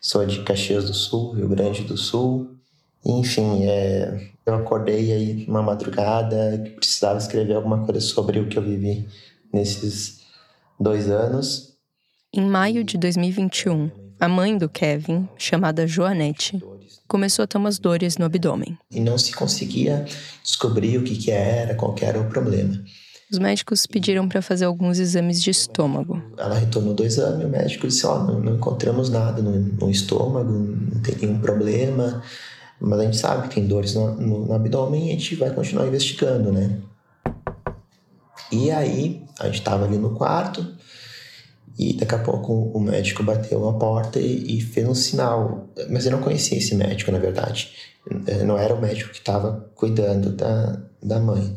sou de Caxias do Sul, Rio Grande do Sul. Enfim, é, eu acordei aí uma madrugada que precisava escrever alguma coisa sobre o que eu vivi nesses dois anos. Em maio de 2021, a mãe do Kevin, chamada Joanete, começou a ter umas dores no abdômen. E não se conseguia descobrir o que, que era, qual que era o problema. Os médicos pediram para fazer alguns exames de estômago. Ela retornou do exame e o médico disse: Ó, oh, não, não, encontramos nada no, no, estômago, não tem nenhum problema, mas a gente sabe que tem dores no, no, no abdômen e a gente vai continuar investigando, né? E aí, a gente estava ali no quarto e daqui a pouco o médico bateu na porta e, e fez um sinal. Mas eu não conhecia esse médico, na verdade. Não era o médico que estava cuidando da, da mãe.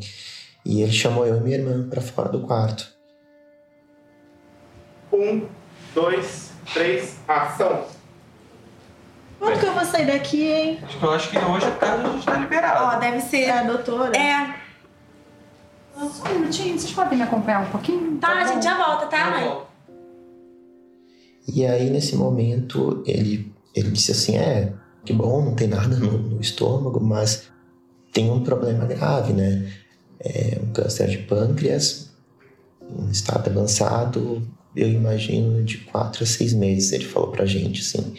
E ele chamou eu e minha irmã para fora do quarto. Um, dois, três, ação! Quando que eu vou sair daqui, hein? Acho que eu acho que hoje a tarde a gente tá liberado. Ó, deve ser a doutora. É. Só um minutinho, vocês podem me acompanhar um pouquinho? Tá, tá a gente já volta, tá, mãe? E aí, nesse momento, ele, ele disse assim: É, que bom, não tem nada no, no estômago, mas tem um problema grave, né? é, um câncer de pâncreas, um estado avançado, eu imagino de quatro a seis meses, ele falou pra gente, assim.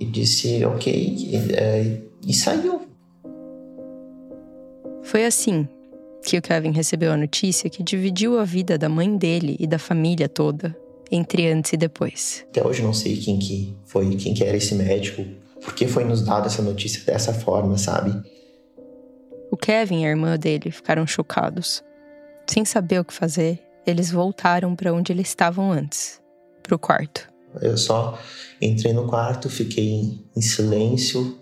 E disse, ok, e, é, e saiu. Foi assim que o Kevin recebeu a notícia que dividiu a vida da mãe dele e da família toda entre antes e depois. Até hoje não sei quem que foi, quem que era esse médico, por que foi nos dado essa notícia dessa forma, sabe? O Kevin e a irmã dele ficaram chocados. Sem saber o que fazer, eles voltaram para onde eles estavam antes para o quarto. Eu só entrei no quarto, fiquei em silêncio.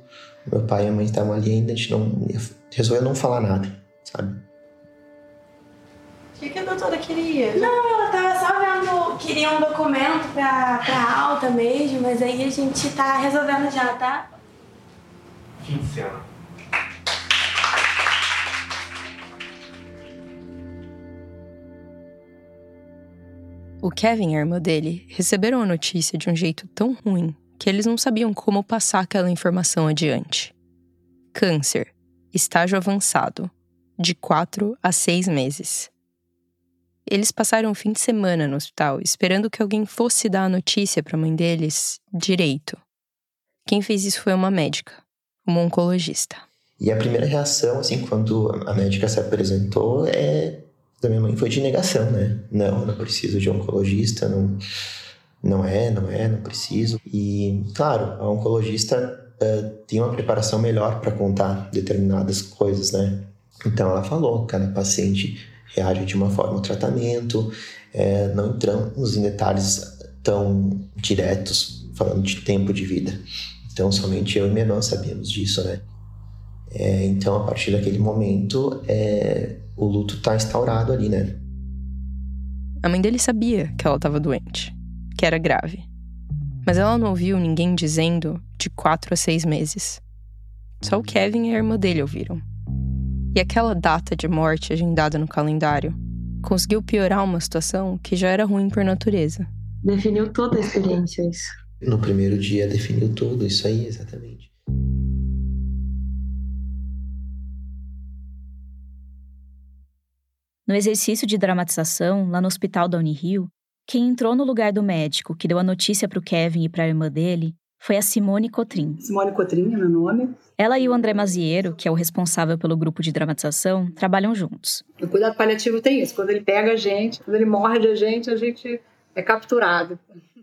Meu pai e a mãe estavam ali ainda, a gente não resolveu não falar nada, sabe? O que, que a doutora queria? Não, ela tava só vendo, queria um documento pra, pra alta mesmo, mas aí a gente tá resolvendo já, tá? Fim de cena. O Kevin e a irmã dele receberam a notícia de um jeito tão ruim que eles não sabiam como passar aquela informação adiante. Câncer, estágio avançado, de 4 a 6 meses. Eles passaram o fim de semana no hospital esperando que alguém fosse dar a notícia para a mãe deles direito. Quem fez isso foi uma médica, uma oncologista. E a primeira reação, assim, quando a médica se apresentou, é da minha mãe foi de negação, né? Não, não preciso de oncologista, não, não é, não é, não preciso. E, claro, a oncologista uh, tem uma preparação melhor para contar determinadas coisas, né? Então ela falou, cada paciente reage de uma forma ao tratamento, é, não entramos em detalhes tão diretos falando de tempo de vida. Então somente eu e minha irmã sabíamos disso, né? É, então a partir daquele momento é, o luto tá instaurado ali, né? A mãe dele sabia que ela estava doente, que era grave. Mas ela não ouviu ninguém dizendo de quatro a seis meses. Só o Kevin e a irmã dele ouviram. E aquela data de morte agendada no calendário conseguiu piorar uma situação que já era ruim por natureza. Definiu toda a experiência, isso. No primeiro dia definiu tudo, isso aí, exatamente. No exercício de dramatização, lá no hospital da Unirio, quem entrou no lugar do médico que deu a notícia para o Kevin e para a irmã dele foi a Simone Cotrim. Simone Cotrim é meu nome. Ela e o André Maziero, que é o responsável pelo grupo de dramatização, trabalham juntos. O cuidado paliativo tem isso. Quando ele pega a gente, quando ele morde a gente, a gente é capturado.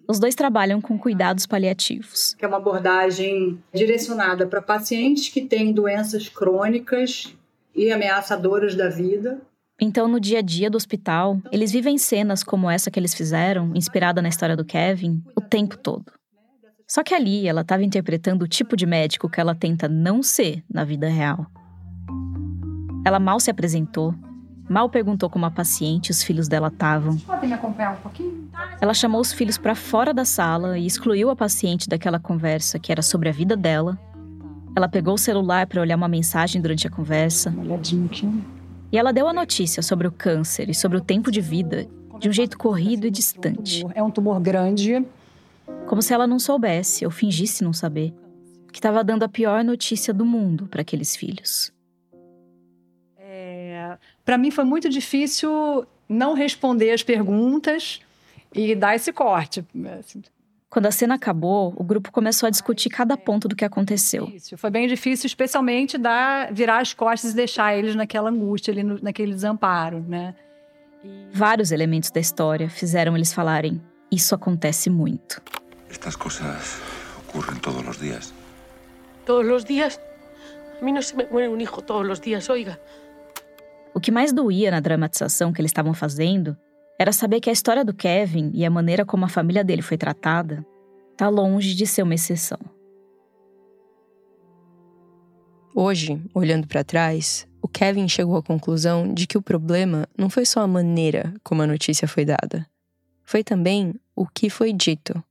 Os dois trabalham com cuidados paliativos. Que é uma abordagem direcionada para pacientes que têm doenças crônicas e ameaçadoras da vida. Então, no dia a dia do hospital, eles vivem cenas como essa que eles fizeram, inspirada na história do Kevin, o tempo todo. Só que ali ela estava interpretando o tipo de médico que ela tenta não ser na vida real. Ela mal se apresentou, mal perguntou como a paciente e os filhos dela estavam. Pode me acompanhar um pouquinho? Ela chamou os filhos para fora da sala e excluiu a paciente daquela conversa que era sobre a vida dela. Ela pegou o celular para olhar uma mensagem durante a conversa. Uma olhadinha aqui. E ela deu a notícia sobre o câncer e sobre o tempo de vida de um jeito corrido e distante. É um tumor grande. Como se ela não soubesse ou fingisse não saber que estava dando a pior notícia do mundo para aqueles filhos. É, para mim foi muito difícil não responder as perguntas e dar esse corte. Quando a cena acabou, o grupo começou a discutir cada ponto do que aconteceu. Foi bem difícil, especialmente dar, virar as costas e deixar eles naquela angústia, ali no, naquele desamparo, né? Vários elementos da história fizeram eles falarem: isso acontece muito. Estas coisas ocorrem todos os dias. Todos os dias? A mim não se me muere um hijo todos os dias, oiga. O que mais doía na dramatização que eles estavam fazendo era saber que a história do Kevin e a maneira como a família dele foi tratada tá longe de ser uma exceção. Hoje, olhando para trás, o Kevin chegou à conclusão de que o problema não foi só a maneira como a notícia foi dada, foi também o que foi dito.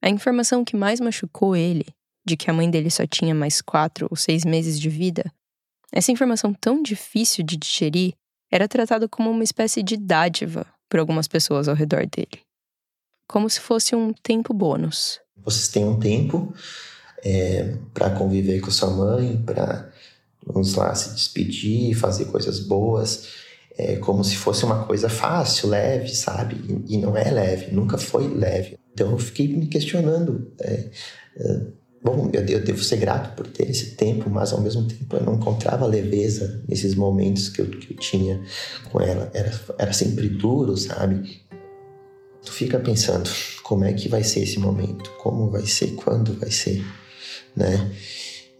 A informação que mais machucou ele, de que a mãe dele só tinha mais quatro ou seis meses de vida, essa informação tão difícil de digerir era tratada como uma espécie de dádiva por algumas pessoas ao redor dele. Como se fosse um tempo bônus. Vocês têm um tempo é, para conviver com sua mãe, para, vamos lá, se despedir, fazer coisas boas, é, como se fosse uma coisa fácil, leve, sabe? E, e, não é leve, nunca foi leve. Então eu fiquei me questionando. É, é bom, eu, eu, devo ser grato por ter esse tempo, mas ao mesmo tempo eu não encontrava leveza nesses momentos que eu, que eu tinha com ela. Era, era sempre duro, sabe? Tu fica pensando como é que vai ser esse momento, como vai ser, quando vai ser, né?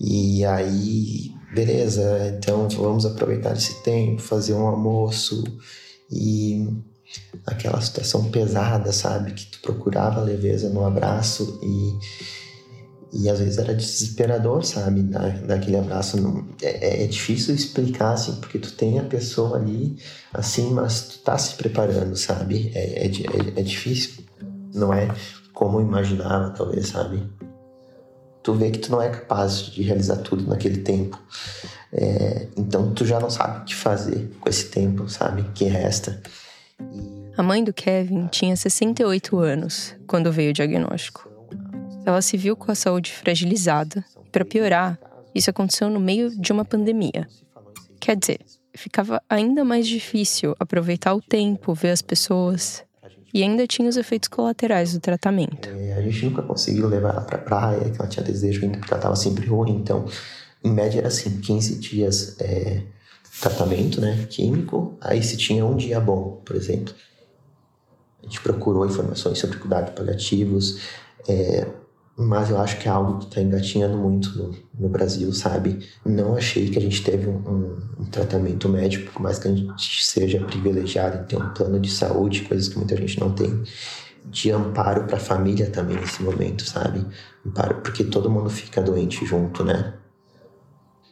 E aí, beleza, então vamos aproveitar esse tempo, fazer um almoço e aquela situação pesada, sabe? Que tu procurava leveza no abraço e e às vezes era desesperador, sabe? daquele abraço. Não, é, é, difícil explicar, assim, porque tu tem a pessoa ali, assim, mas tu tá se preparando, sabe? É, é, é, é difícil. Não é como imaginava, talvez, sabe? Tu vê que tu não é capaz de realizar tudo naquele tempo. É, então tu já não sabe o que fazer com esse tempo, sabe? Que resta. A mãe do Kevin tinha 68 anos quando veio o diagnóstico. Ela se viu com a saúde fragilizada. E, para piorar, isso aconteceu no meio de uma pandemia. Quer dizer, ficava ainda mais difícil aproveitar o tempo, ver as pessoas. E ainda tinha os efeitos colaterais do tratamento. É, a gente nunca conseguiu levar ela pra praia, que ela tinha desejo ainda, porque ela estava sempre ruim. Então, em média, era assim: 15 dias é, tratamento né, químico. Aí, se tinha um dia bom, por exemplo. A gente procurou informações sobre cuidados paliativos. É, mas eu acho que é algo que está engatinhando muito no, no, Brasil, sabe? Não achei que a gente teve um, um, um, tratamento médico, por mais que a gente seja privilegiado em ter um plano de saúde, coisas que muita gente não tem, de amparo para a família também nesse momento, sabe? Amparo, porque todo mundo fica doente junto, né?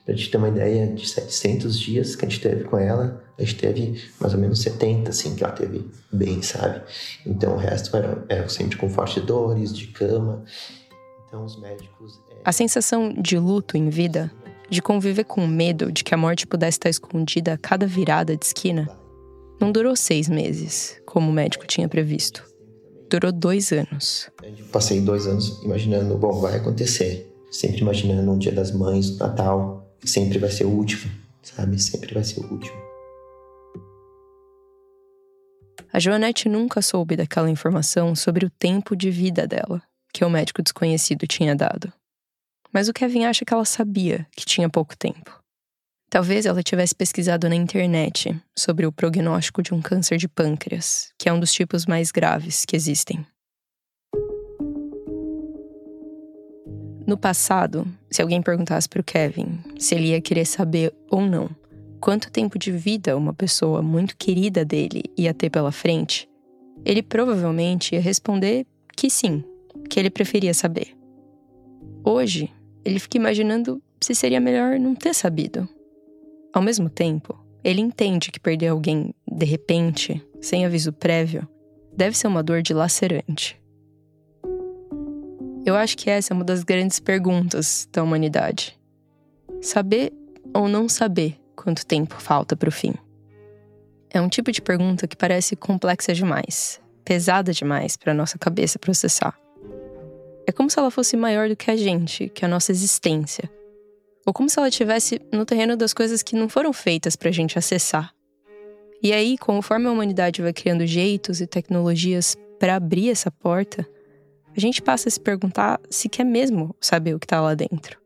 Pra gente ter uma ideia, de 700 dias que a gente teve com ela, a gente teve mais ou menos 70, assim, que ela teve bem, sabe? Então o resto era, era sempre com fortes dores, de cama. Então, os médicos. É... A sensação de luto em vida, de conviver com medo de que a morte pudesse estar escondida a cada virada de esquina, não durou seis meses, como o médico tinha previsto. Durou dois anos. Passei dois anos imaginando, bom, vai acontecer. Sempre imaginando um dia das mães, Natal, sempre vai ser o último, sabe? Sempre vai ser o último. A Joanete nunca soube daquela informação sobre o tempo de vida dela que o médico desconhecido tinha dado. Mas o Kevin acha que ela sabia que tinha pouco tempo. Talvez ela tivesse pesquisado na internet sobre o prognóstico de um câncer de pâncreas, que é um dos tipos mais graves que existem. No passado, se alguém perguntasse para o Kevin se ele ia querer saber ou não quanto tempo de vida uma pessoa muito querida dele ia ter pela frente, ele provavelmente ia responder que sim, que ele preferia saber. Hoje, ele fica imaginando se seria melhor não ter sabido. Ao mesmo tempo, ele entende que perder alguém de repente, sem aviso prévio, deve ser uma dor dilacerante. Eu acho que essa é uma das grandes perguntas da humanidade. Saber ou não saber quanto tempo falta para o fim? É um tipo de pergunta que parece complexa demais, pesada demais para nossa cabeça processar. É como se ela fosse maior do que a gente, que a nossa existência, ou como se ela estivesse no terreno das coisas que não foram feitas para a gente acessar. E aí, conforme a humanidade vai criando jeitos e tecnologias para abrir essa porta, a gente passa a se perguntar se quer mesmo saber o que está lá dentro.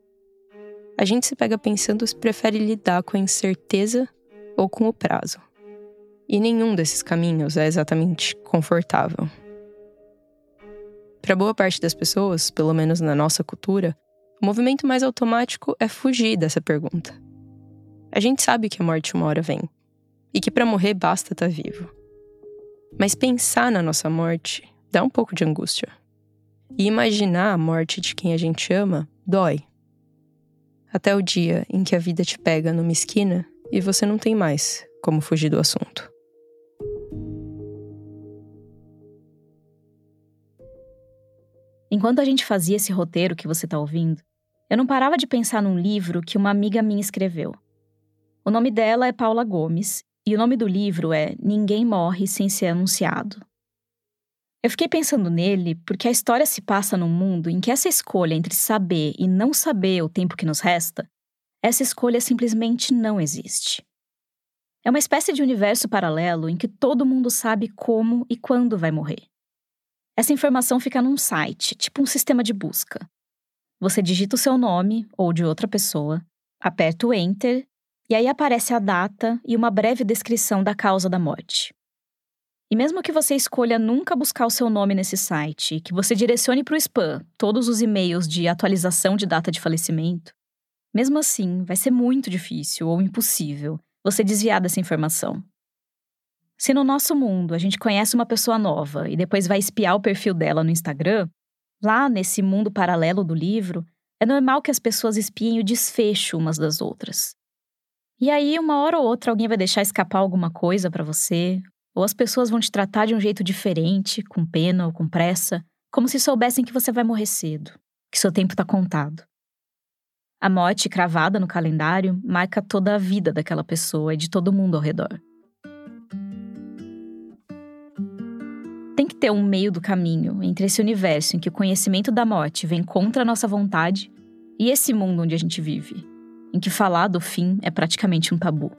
A gente se pega pensando se prefere lidar com a incerteza ou com o prazo. E nenhum desses caminhos é exatamente confortável. Para boa parte das pessoas, pelo menos na nossa cultura, o movimento mais automático é fugir dessa pergunta. A gente sabe que a morte uma hora vem e que para morrer basta estar tá vivo. Mas pensar na nossa morte dá um pouco de angústia. E imaginar a morte de quem a gente ama dói. Até o dia em que a vida te pega numa esquina e você não tem mais como fugir do assunto. Enquanto a gente fazia esse roteiro que você está ouvindo, eu não parava de pensar num livro que uma amiga minha escreveu. O nome dela é Paula Gomes e o nome do livro é Ninguém Morre Sem Ser Anunciado. Eu fiquei pensando nele porque a história se passa num mundo em que essa escolha entre saber e não saber o tempo que nos resta, essa escolha simplesmente não existe. É uma espécie de universo paralelo em que todo mundo sabe como e quando vai morrer. Essa informação fica num site, tipo um sistema de busca. Você digita o seu nome ou de outra pessoa, aperta o Enter e aí aparece a data e uma breve descrição da causa da morte. E mesmo que você escolha nunca buscar o seu nome nesse site, que você direcione para o spam todos os e-mails de atualização de data de falecimento, mesmo assim vai ser muito difícil ou impossível você desviar dessa informação. Se no nosso mundo a gente conhece uma pessoa nova e depois vai espiar o perfil dela no Instagram, lá nesse mundo paralelo do livro, é normal que as pessoas espiem o desfecho umas das outras. E aí, uma hora ou outra, alguém vai deixar escapar alguma coisa para você, ou as pessoas vão te tratar de um jeito diferente, com pena ou com pressa, como se soubessem que você vai morrer cedo, que seu tempo está contado. A morte cravada no calendário marca toda a vida daquela pessoa e de todo mundo ao redor. Tem que ter um meio do caminho entre esse universo em que o conhecimento da morte vem contra a nossa vontade e esse mundo onde a gente vive, em que falar do fim é praticamente um tabu.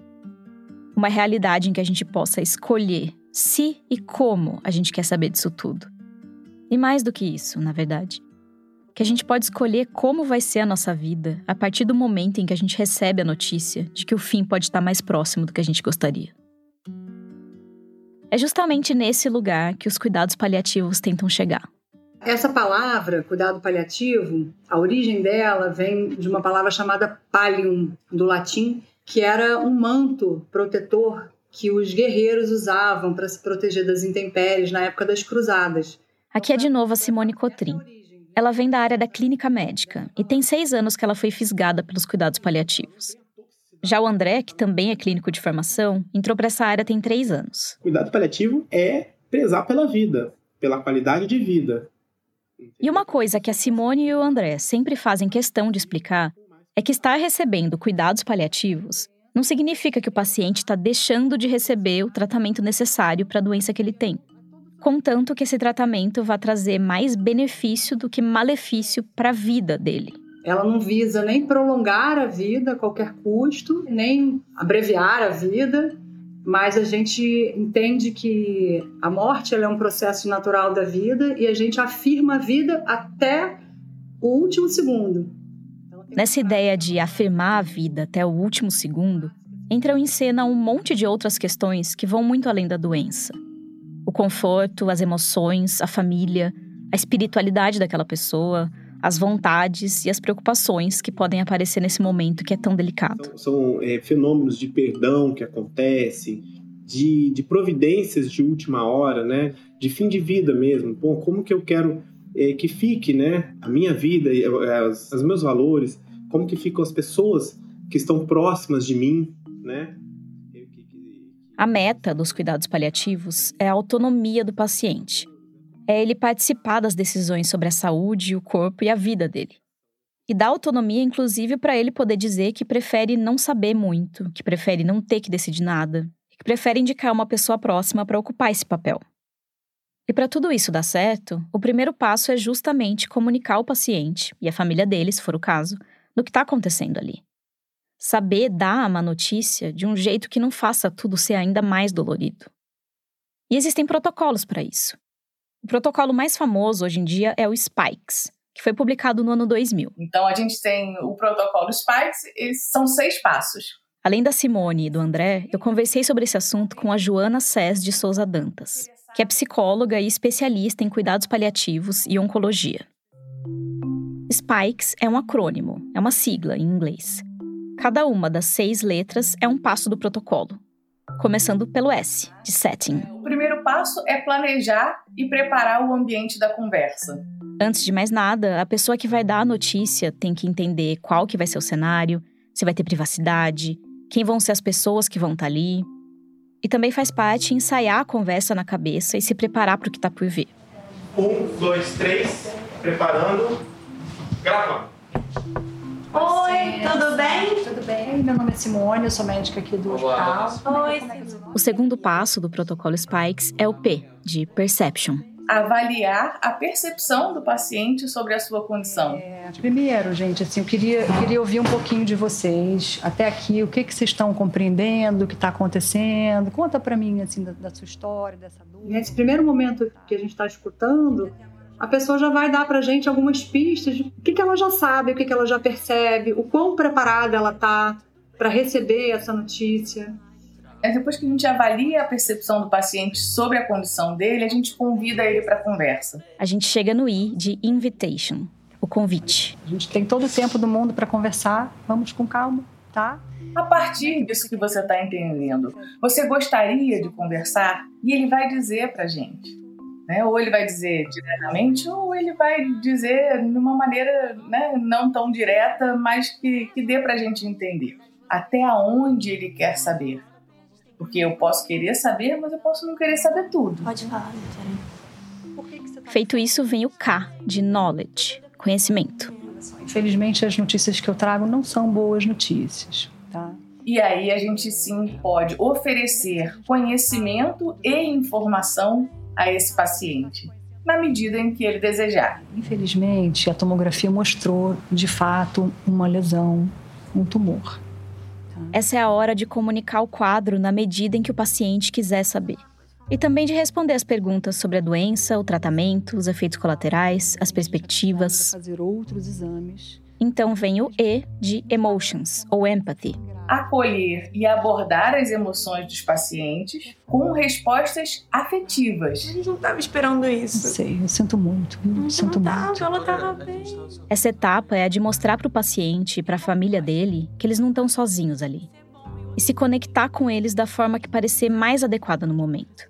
Uma realidade em que a gente possa escolher se e como a gente quer saber disso tudo. E mais do que isso, na verdade, que a gente pode escolher como vai ser a nossa vida a partir do momento em que a gente recebe a notícia de que o fim pode estar mais próximo do que a gente gostaria. É justamente nesse lugar que os cuidados paliativos tentam chegar. Essa palavra, cuidado paliativo, a origem dela vem de uma palavra chamada pallium, do latim, que era um manto protetor que os guerreiros usavam para se proteger das intempéries na época das cruzadas. Aqui é de novo a Simone Cotrim. Ela vem da área da clínica médica e tem seis anos que ela foi fisgada pelos cuidados paliativos. Já o André, que também é clínico de formação, entrou para essa área tem três anos. Cuidado paliativo é prezar pela vida, pela qualidade de vida. E uma coisa que a Simone e o André sempre fazem questão de explicar é que estar recebendo cuidados paliativos não significa que o paciente está deixando de receber o tratamento necessário para a doença que ele tem. Contanto que esse tratamento vai trazer mais benefício do que malefício para a vida dele. Ela não visa nem prolongar a vida a qualquer custo, nem abreviar a vida. mas a gente entende que a morte é um processo natural da vida e a gente afirma a vida até o último segundo. Nessa ideia de afirmar a vida até o último segundo, entram em cena um monte de outras questões que vão muito além da doença. O conforto, as emoções, a família, a espiritualidade daquela pessoa, as vontades e as preocupações que podem aparecer nesse momento que é tão delicado. São, são é, fenômenos de perdão que acontecem, de, de, providências de última hora, né? De fim de vida mesmo. Bom, como que eu quero é, que fique, né? A minha vida, as, os meus valores, como que ficam as pessoas que estão próximas de mim, né? A meta dos cuidados paliativos é a autonomia do paciente é ele participar das decisões sobre a saúde, o corpo e a vida dele. E dá autonomia, inclusive, para ele poder dizer que prefere não saber muito, que prefere não ter que decidir nada, que prefere indicar uma pessoa próxima para ocupar esse papel. E para tudo isso dar certo, o primeiro passo é justamente comunicar ao paciente, e a família dele, se for o caso, do que está acontecendo ali. Saber dar a má notícia de um jeito que não faça tudo ser ainda mais dolorido. E existem protocolos para isso. O protocolo mais famoso hoje em dia é o SPIKES, que foi publicado no ano 2000. Então a gente tem o protocolo SPIKES e são seis passos. Além da Simone e do André, eu conversei sobre esse assunto com a Joana Cés de Souza Dantas, que é psicóloga e especialista em cuidados paliativos e oncologia. SPIKES é um acrônimo, é uma sigla em inglês. Cada uma das seis letras é um passo do protocolo, começando pelo S, de setting. O primeiro passo é planejar e preparar o ambiente da conversa. Antes de mais nada, a pessoa que vai dar a notícia tem que entender qual que vai ser o cenário, se vai ter privacidade, quem vão ser as pessoas que vão estar tá ali. E também faz parte ensaiar a conversa na cabeça e se preparar para o que está por vir. Um, dois, três, preparando, gravando. Oi, tudo bem? Tudo bem, meu nome é Simone, eu sou médica aqui do hospital. Oi, O segundo passo do protocolo Spikes é o P, de Perception. Avaliar a percepção do paciente sobre a sua condição. É, primeiro, gente, assim, eu queria, eu queria ouvir um pouquinho de vocês. Até aqui, o que, que vocês estão compreendendo, o que está acontecendo? Conta para mim, assim, da, da sua história, dessa dúvida. Nesse primeiro momento que a gente está escutando, a pessoa já vai dar para gente algumas pistas de o que, que ela já sabe, o que, que ela já percebe, o quão preparada ela está para receber essa notícia. É depois que a gente avalia a percepção do paciente sobre a condição dele, a gente convida ele para a conversa. A gente chega no I de invitation, o convite. A gente tem todo o tempo do mundo para conversar, vamos com calma, tá? A partir disso que você está entendendo, você gostaria de conversar e ele vai dizer para gente. Né? Ou ele vai dizer diretamente, ou ele vai dizer de uma maneira né, não tão direta, mas que, que dê para a gente entender até aonde ele quer saber. Porque eu posso querer saber, mas eu posso não querer saber tudo. Pode falar, tá Feito isso, vem o K, de knowledge, conhecimento. Infelizmente, as notícias que eu trago não são boas notícias, tá? E aí a gente sim pode oferecer conhecimento e informação a esse paciente, na medida em que ele desejar. Infelizmente, a tomografia mostrou, de fato, uma lesão, um tumor. Essa é a hora de comunicar o quadro na medida em que o paciente quiser saber. E também de responder as perguntas sobre a doença, o tratamento, os efeitos colaterais, as perspectivas. Fazer outros exames. Então vem o E de emotions ou empathy, acolher e abordar as emoções dos pacientes com respostas afetivas. A gente não estava esperando isso. Não sei, eu sinto muito. Eu não sinto tava, muito. Ela estava bem. Essa etapa é a de mostrar para o paciente e para a família dele que eles não estão sozinhos ali. E se conectar com eles da forma que parecer mais adequada no momento.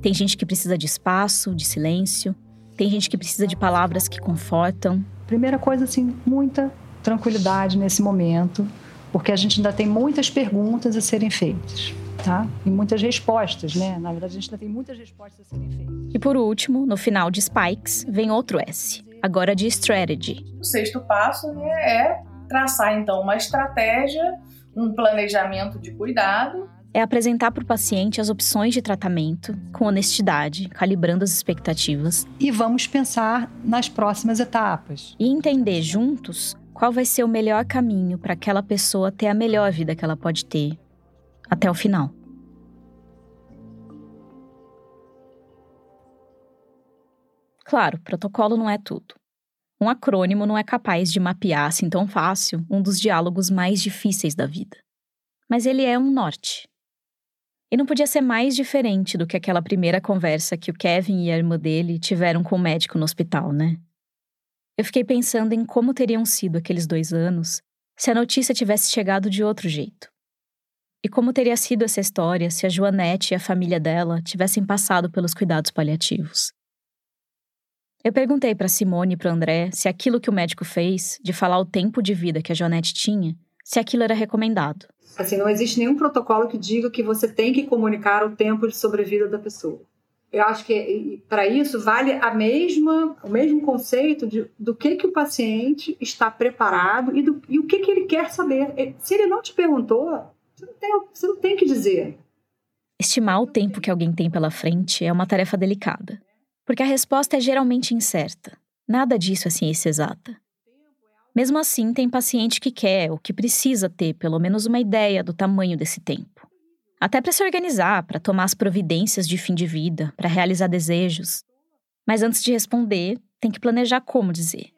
Tem gente que precisa de espaço, de silêncio. Tem gente que precisa de palavras que confortam. Primeira coisa, assim, muita tranquilidade nesse momento porque a gente ainda tem muitas perguntas a serem feitas. Tá? E muitas respostas, né? Na verdade, a gente ainda tem muitas respostas a serem feitas. E por último, no final de Spikes, vem outro S, agora de Strategy. O sexto passo né, é traçar, então, uma estratégia, um planejamento de cuidado. É apresentar para o paciente as opções de tratamento com honestidade, calibrando as expectativas. E vamos pensar nas próximas etapas. E entender juntos qual vai ser o melhor caminho para aquela pessoa ter a melhor vida que ela pode ter até o final. Claro, protocolo não é tudo. Um acrônimo não é capaz de mapear assim tão fácil um dos diálogos mais difíceis da vida. Mas ele é um norte. E não podia ser mais diferente do que aquela primeira conversa que o Kevin e a irmã dele tiveram com o médico no hospital, né? Eu fiquei pensando em como teriam sido aqueles dois anos se a notícia tivesse chegado de outro jeito. E como teria sido essa história se a Joanete e a família dela tivessem passado pelos cuidados paliativos. Eu perguntei para Simone e para André se aquilo que o médico fez, de falar o tempo de vida que a Joanete tinha, se aquilo era recomendado. Assim, não existe nenhum protocolo que diga que você tem que comunicar o tempo de sobrevida da pessoa. Eu acho que para isso vale a mesma, o mesmo conceito de, do que, que o paciente está preparado e, do, e o que, que ele quer saber. Se ele não te perguntou, você não, tem, você não tem que dizer. Estimar o tempo que alguém tem pela frente é uma tarefa delicada. Porque a resposta é geralmente incerta. Nada disso é ciência exata. Mesmo assim, tem paciente que quer ou que precisa ter pelo menos uma ideia do tamanho desse tempo. Até para se organizar, para tomar as providências de fim de vida, para realizar desejos. Mas antes de responder, tem que planejar como dizer.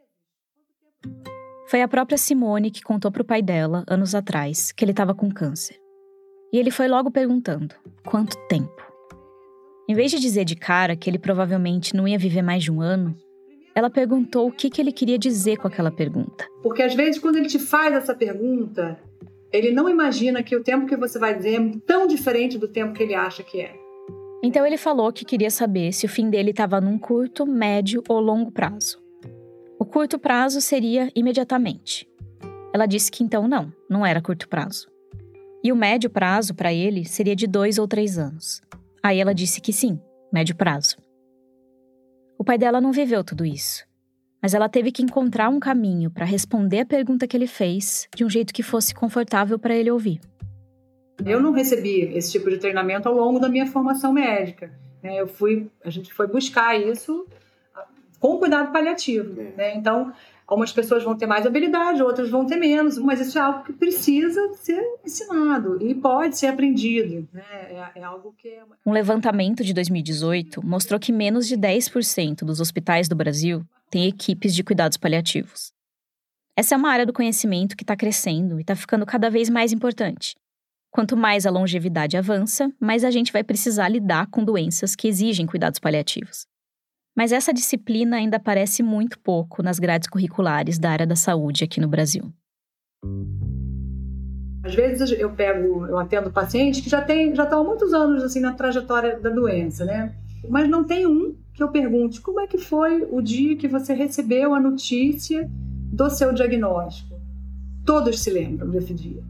Foi a própria Simone que contou para o pai dela, anos atrás, que ele estava com câncer. E ele foi logo perguntando: quanto tempo? Em vez de dizer de cara que ele provavelmente não ia viver mais de um ano, ela perguntou o que, que ele queria dizer com aquela pergunta. Porque às vezes, quando ele te faz essa pergunta, ele não imagina que o tempo que você vai dizer é tão diferente do tempo que ele acha que é. Então ele falou que queria saber se o fim dele estava num curto, médio ou longo prazo. O curto prazo seria imediatamente. Ela disse que então não, não era curto prazo. E o médio prazo para ele seria de dois ou três anos. Aí ela disse que sim, médio prazo. O pai dela não viveu tudo isso, mas ela teve que encontrar um caminho para responder a pergunta que ele fez de um jeito que fosse confortável para ele ouvir. Eu não recebi esse tipo de treinamento ao longo da minha formação médica. Né? Eu fui, a gente foi buscar isso com cuidado paliativo. Né? Então, Algumas pessoas vão ter mais habilidade, outras vão ter menos, mas isso é algo que precisa ser ensinado e pode ser aprendido. Né? É, é algo que é... Um levantamento de 2018 mostrou que menos de 10% dos hospitais do Brasil têm equipes de cuidados paliativos. Essa é uma área do conhecimento que está crescendo e está ficando cada vez mais importante. Quanto mais a longevidade avança, mais a gente vai precisar lidar com doenças que exigem cuidados paliativos. Mas essa disciplina ainda aparece muito pouco nas grades curriculares da área da saúde aqui no Brasil. Às vezes eu pego, eu atendo pacientes que já tem, já estão há muitos anos assim na trajetória da doença, né? Mas não tem um que eu pergunte como é que foi o dia que você recebeu a notícia do seu diagnóstico. Todos se lembram desse dia.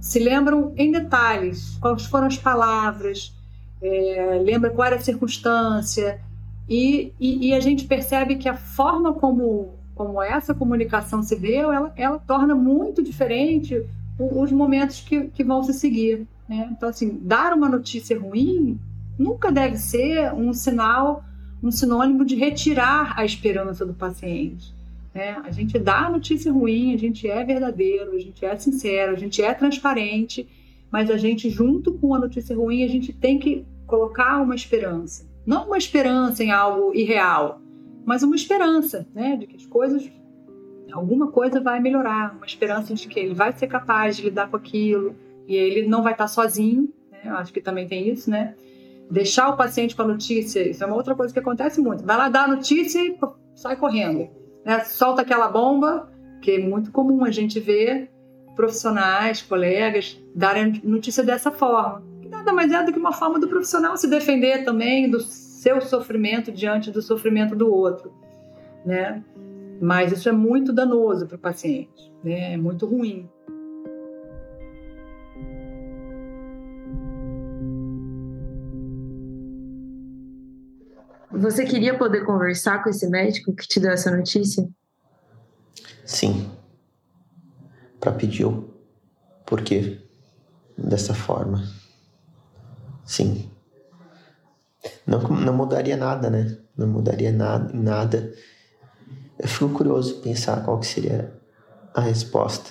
Se lembram em detalhes quais foram as palavras, é, lembra qual era a circunstância, e, e, e, a gente percebe que a forma como, como essa comunicação se deu, ela, ela torna muito diferente os momentos que, que vão se seguir. Né? Então, assim, dar uma notícia ruim nunca deve ser um sinal, um sinônimo de retirar a esperança do paciente. Né? A gente dá notícia ruim, a gente é verdadeiro, a gente é sincero, a gente é transparente, mas a gente, junto com a notícia ruim, a gente tem que colocar uma esperança. Não uma esperança em algo irreal, mas uma esperança, né, de que as coisas, alguma coisa vai melhorar, uma esperança de que ele vai ser capaz de lidar com aquilo e ele não vai estar sozinho, né, acho que também tem isso, né, deixar o paciente com a notícia, isso é uma outra coisa que acontece muito, vai lá dar a notícia e sai correndo, né, solta aquela bomba, que é muito comum a gente ver profissionais, colegas darem notícia dessa forma, nada mais é do que uma forma do profissional se defender também do seu sofrimento diante do sofrimento do outro, né? Mas isso é muito danoso para o paciente, né? É muito ruim. Você queria poder conversar com esse médico que te deu essa notícia? Sim. Para pedir o porquê dessa forma. Sim. Não, não mudaria nada, né? Não mudaria nada, nada. Eu fico curioso pensar qual que seria a resposta.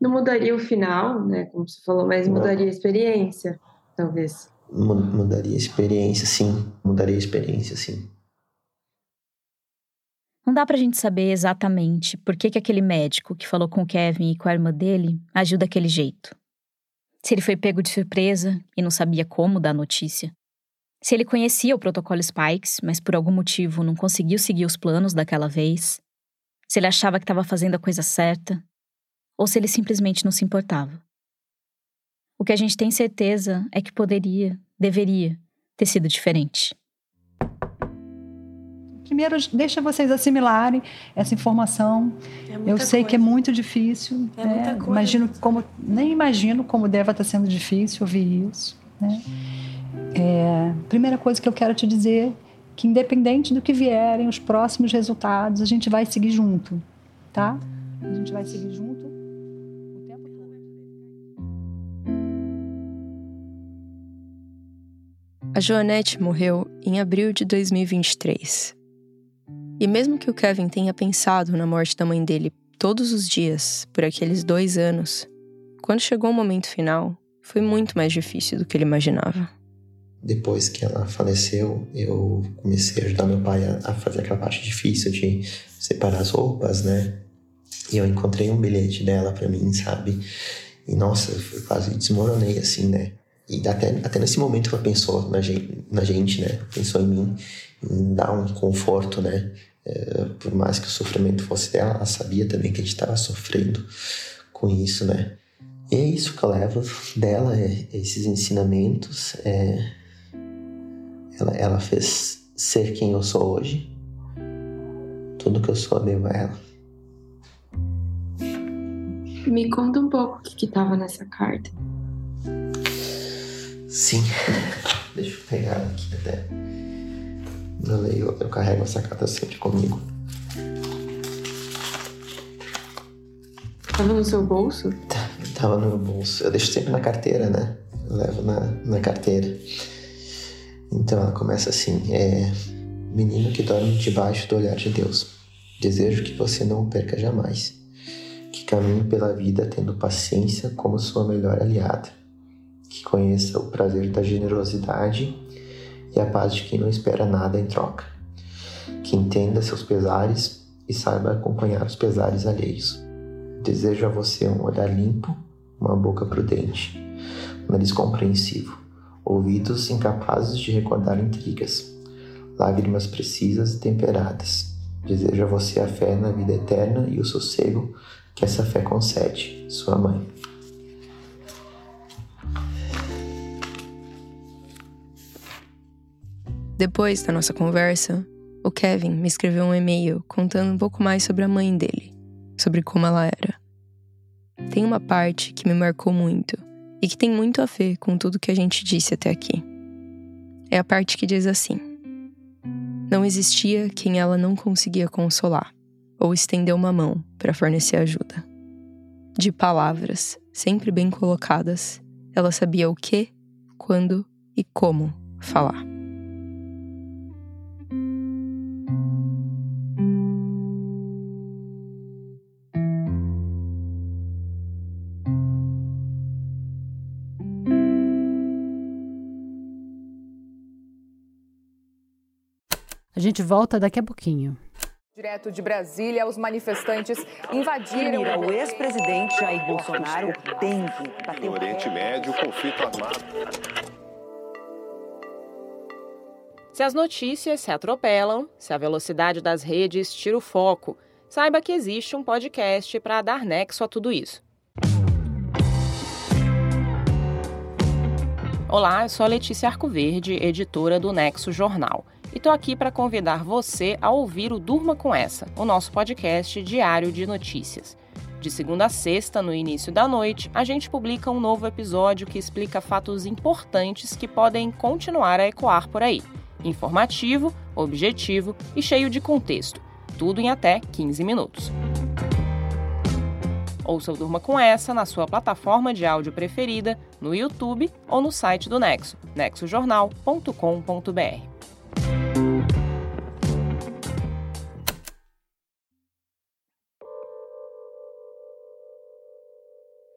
Não mudaria o final, né? Como você falou, mas mudaria a experiência, talvez. Mudaria a experiência, sim. Mudaria a experiência, sim. Não dá pra gente saber exatamente por que, que aquele médico que falou com o Kevin e com a irmã dele agiu daquele jeito. Se ele foi pego de surpresa e não sabia como dar notícia. Se ele conhecia o protocolo Spikes, mas por algum motivo não conseguiu seguir os planos daquela vez. Se ele achava que estava fazendo a coisa certa. Ou se ele simplesmente não se importava. O que a gente tem certeza é que poderia, deveria, ter sido diferente. Primeiro, deixa vocês assimilarem essa informação. É Eu sei coisa. que é muito difícil. É né? muita coisa. Imagino como, nem imagino como deve estar sendo difícil ouvir isso. Né? É, primeira coisa que eu quero te dizer que independente do que vierem os próximos resultados, a gente vai seguir junto, tá? A gente vai seguir junto. A Joanete morreu em abril de 2023. E mesmo que o Kevin tenha pensado na morte da mãe dele todos os dias por aqueles dois anos, quando chegou o momento final, foi muito mais difícil do que ele imaginava. Depois que ela faleceu, eu comecei a ajudar meu pai a, fazer aquela parte difícil de separar as roupas, né? E eu encontrei um bilhete dela pra mim, sabe? E nossa, eu quase desmoronei assim, né? E até, até nesse momento ela pensou na gente, na gente, né? Pensou em mim, em dar um conforto, né? É, por mais que o sofrimento fosse dela, ela sabia também que a gente estava sofrendo com isso, né? E é isso que eu levo dela, é esses ensinamentos. É... Ela, ela fez ser quem eu sou hoje. Tudo que eu sou eu devo a ela. Me conta um pouco o que, que tava nessa carta. Sim. Deixa eu pegar aqui até. Eu leio, eu carrego essa carta sempre comigo. Tava no seu bolso? Tava no meu bolso. Eu deixo sempre na carteira, né? Eu levo na, na carteira. Então ela começa assim: é, Menino que dorme debaixo do olhar de Deus, desejo que você não o perca jamais. Que caminhe pela vida tendo paciência como sua melhor aliada. Conheça o prazer da generosidade e a paz de quem não espera nada em troca. Que entenda seus pesares e saiba acompanhar os pesares alheios. Desejo a você um olhar limpo, uma boca prudente, um nariz compreensivo, ouvidos incapazes de recordar intrigas, lágrimas precisas e temperadas. Desejo a você a fé na vida eterna e o sossego que essa fé concede, sua mãe. Depois da nossa conversa, o Kevin me escreveu um e-mail contando um pouco mais sobre a mãe dele, sobre como ela era. Tem uma parte que me marcou muito e que tem muito a ver com tudo que a gente disse até aqui. É a parte que diz assim: Não existia quem ela não conseguia consolar ou estender uma mão para fornecer ajuda. De palavras, sempre bem colocadas, ela sabia o que, quando e como falar. A gente volta daqui a pouquinho. Direto de Brasília, os manifestantes invadiram. Mira, o ex-presidente Jair Bolsonaro tem que bater No Oriente Médio, conflito armado. Se as notícias se atropelam, se a velocidade das redes tira o foco, saiba que existe um podcast para dar nexo a tudo isso. Olá, eu sou a Letícia Arcoverde, editora do Nexo Jornal, e tô aqui para convidar você a ouvir o Durma com Essa, o nosso podcast diário de notícias. De segunda a sexta, no início da noite, a gente publica um novo episódio que explica fatos importantes que podem continuar a ecoar por aí. Informativo, objetivo e cheio de contexto. Tudo em até 15 minutos. Ouça o Durma com Essa na sua plataforma de áudio preferida, no YouTube ou no site do Nexo, nexojornal.com.br.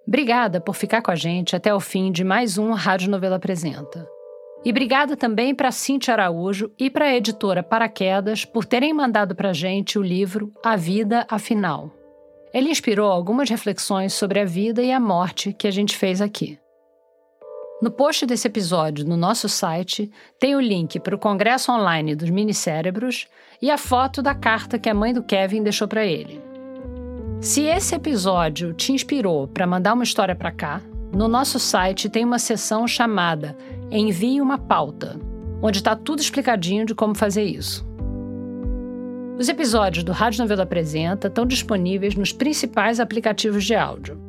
Obrigada por ficar com a gente até o fim de mais um Rádio Novela Apresenta. E obrigada também para Cintia Araújo e para a editora Paraquedas por terem mandado para a gente o livro A Vida Afinal. Ele inspirou algumas reflexões sobre a vida e a morte que a gente fez aqui. No post desse episódio no nosso site tem o link para o Congresso Online dos Minicérebros e a foto da carta que a mãe do Kevin deixou para ele. Se esse episódio te inspirou para mandar uma história para cá, no nosso site tem uma seção chamada Envie uma pauta, onde está tudo explicadinho de como fazer isso. Os episódios do Rádio Novela Apresenta estão disponíveis nos principais aplicativos de áudio.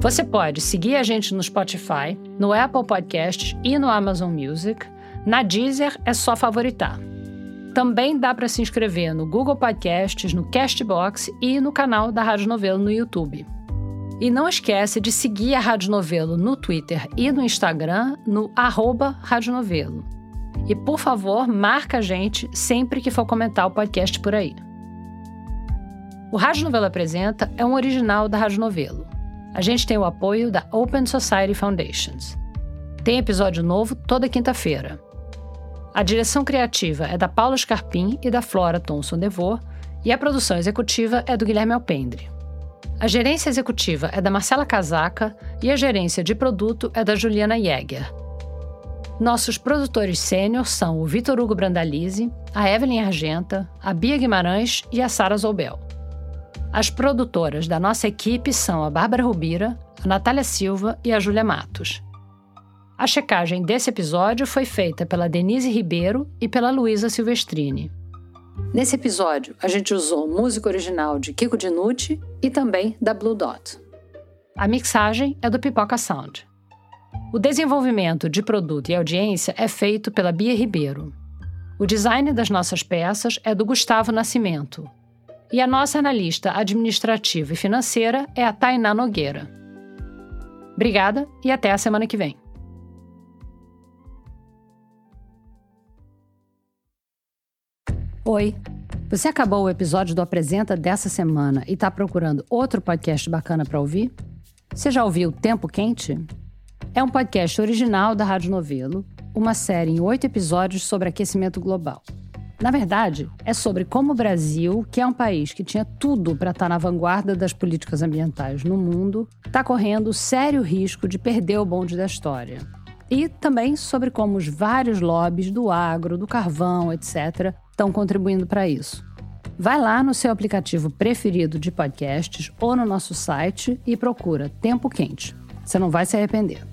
Você pode seguir a gente no Spotify, no Apple Podcasts e no Amazon Music. Na Deezer é só favoritar. Também dá para se inscrever no Google Podcasts, no Castbox e no canal da Rádio Novelo no YouTube. E não esquece de seguir a Rádio Novelo no Twitter e no Instagram no arroba Rádio Novelo. E por favor, marca a gente sempre que for comentar o podcast por aí. O Rádio Novelo Apresenta é um original da Rádio Novelo. A gente tem o apoio da Open Society Foundations. Tem episódio novo toda quinta-feira. A direção criativa é da Paula Scarpim e da Flora Thomson Devor, e a produção executiva é do Guilherme Alpendre. A gerência executiva é da Marcela Casaca e a gerência de produto é da Juliana Jäger. Nossos produtores sênior são o Vitor Hugo Brandalize, a Evelyn Argenta, a Bia Guimarães e a Sara Zoubel. As produtoras da nossa equipe são a Bárbara Rubira, a Natália Silva e a Júlia Matos. A checagem desse episódio foi feita pela Denise Ribeiro e pela Luísa Silvestrini. Nesse episódio, a gente usou música original de Kiko Dinucci e também da Blue Dot. A mixagem é do Pipoca Sound. O desenvolvimento de produto e audiência é feito pela Bia Ribeiro. O design das nossas peças é do Gustavo Nascimento, e a nossa analista administrativa e financeira é a Tainá Nogueira. Obrigada e até a semana que vem. Oi! Você acabou o episódio do Apresenta dessa semana e está procurando outro podcast bacana para ouvir? Você já ouviu Tempo Quente? É um podcast original da Rádio Novelo, uma série em oito episódios sobre aquecimento global. Na verdade, é sobre como o Brasil, que é um país que tinha tudo para estar tá na vanguarda das políticas ambientais no mundo, está correndo sério risco de perder o bonde da história. E também sobre como os vários lobbies do agro, do carvão, etc., estão contribuindo para isso. Vai lá no seu aplicativo preferido de podcasts ou no nosso site e procura Tempo Quente. Você não vai se arrepender.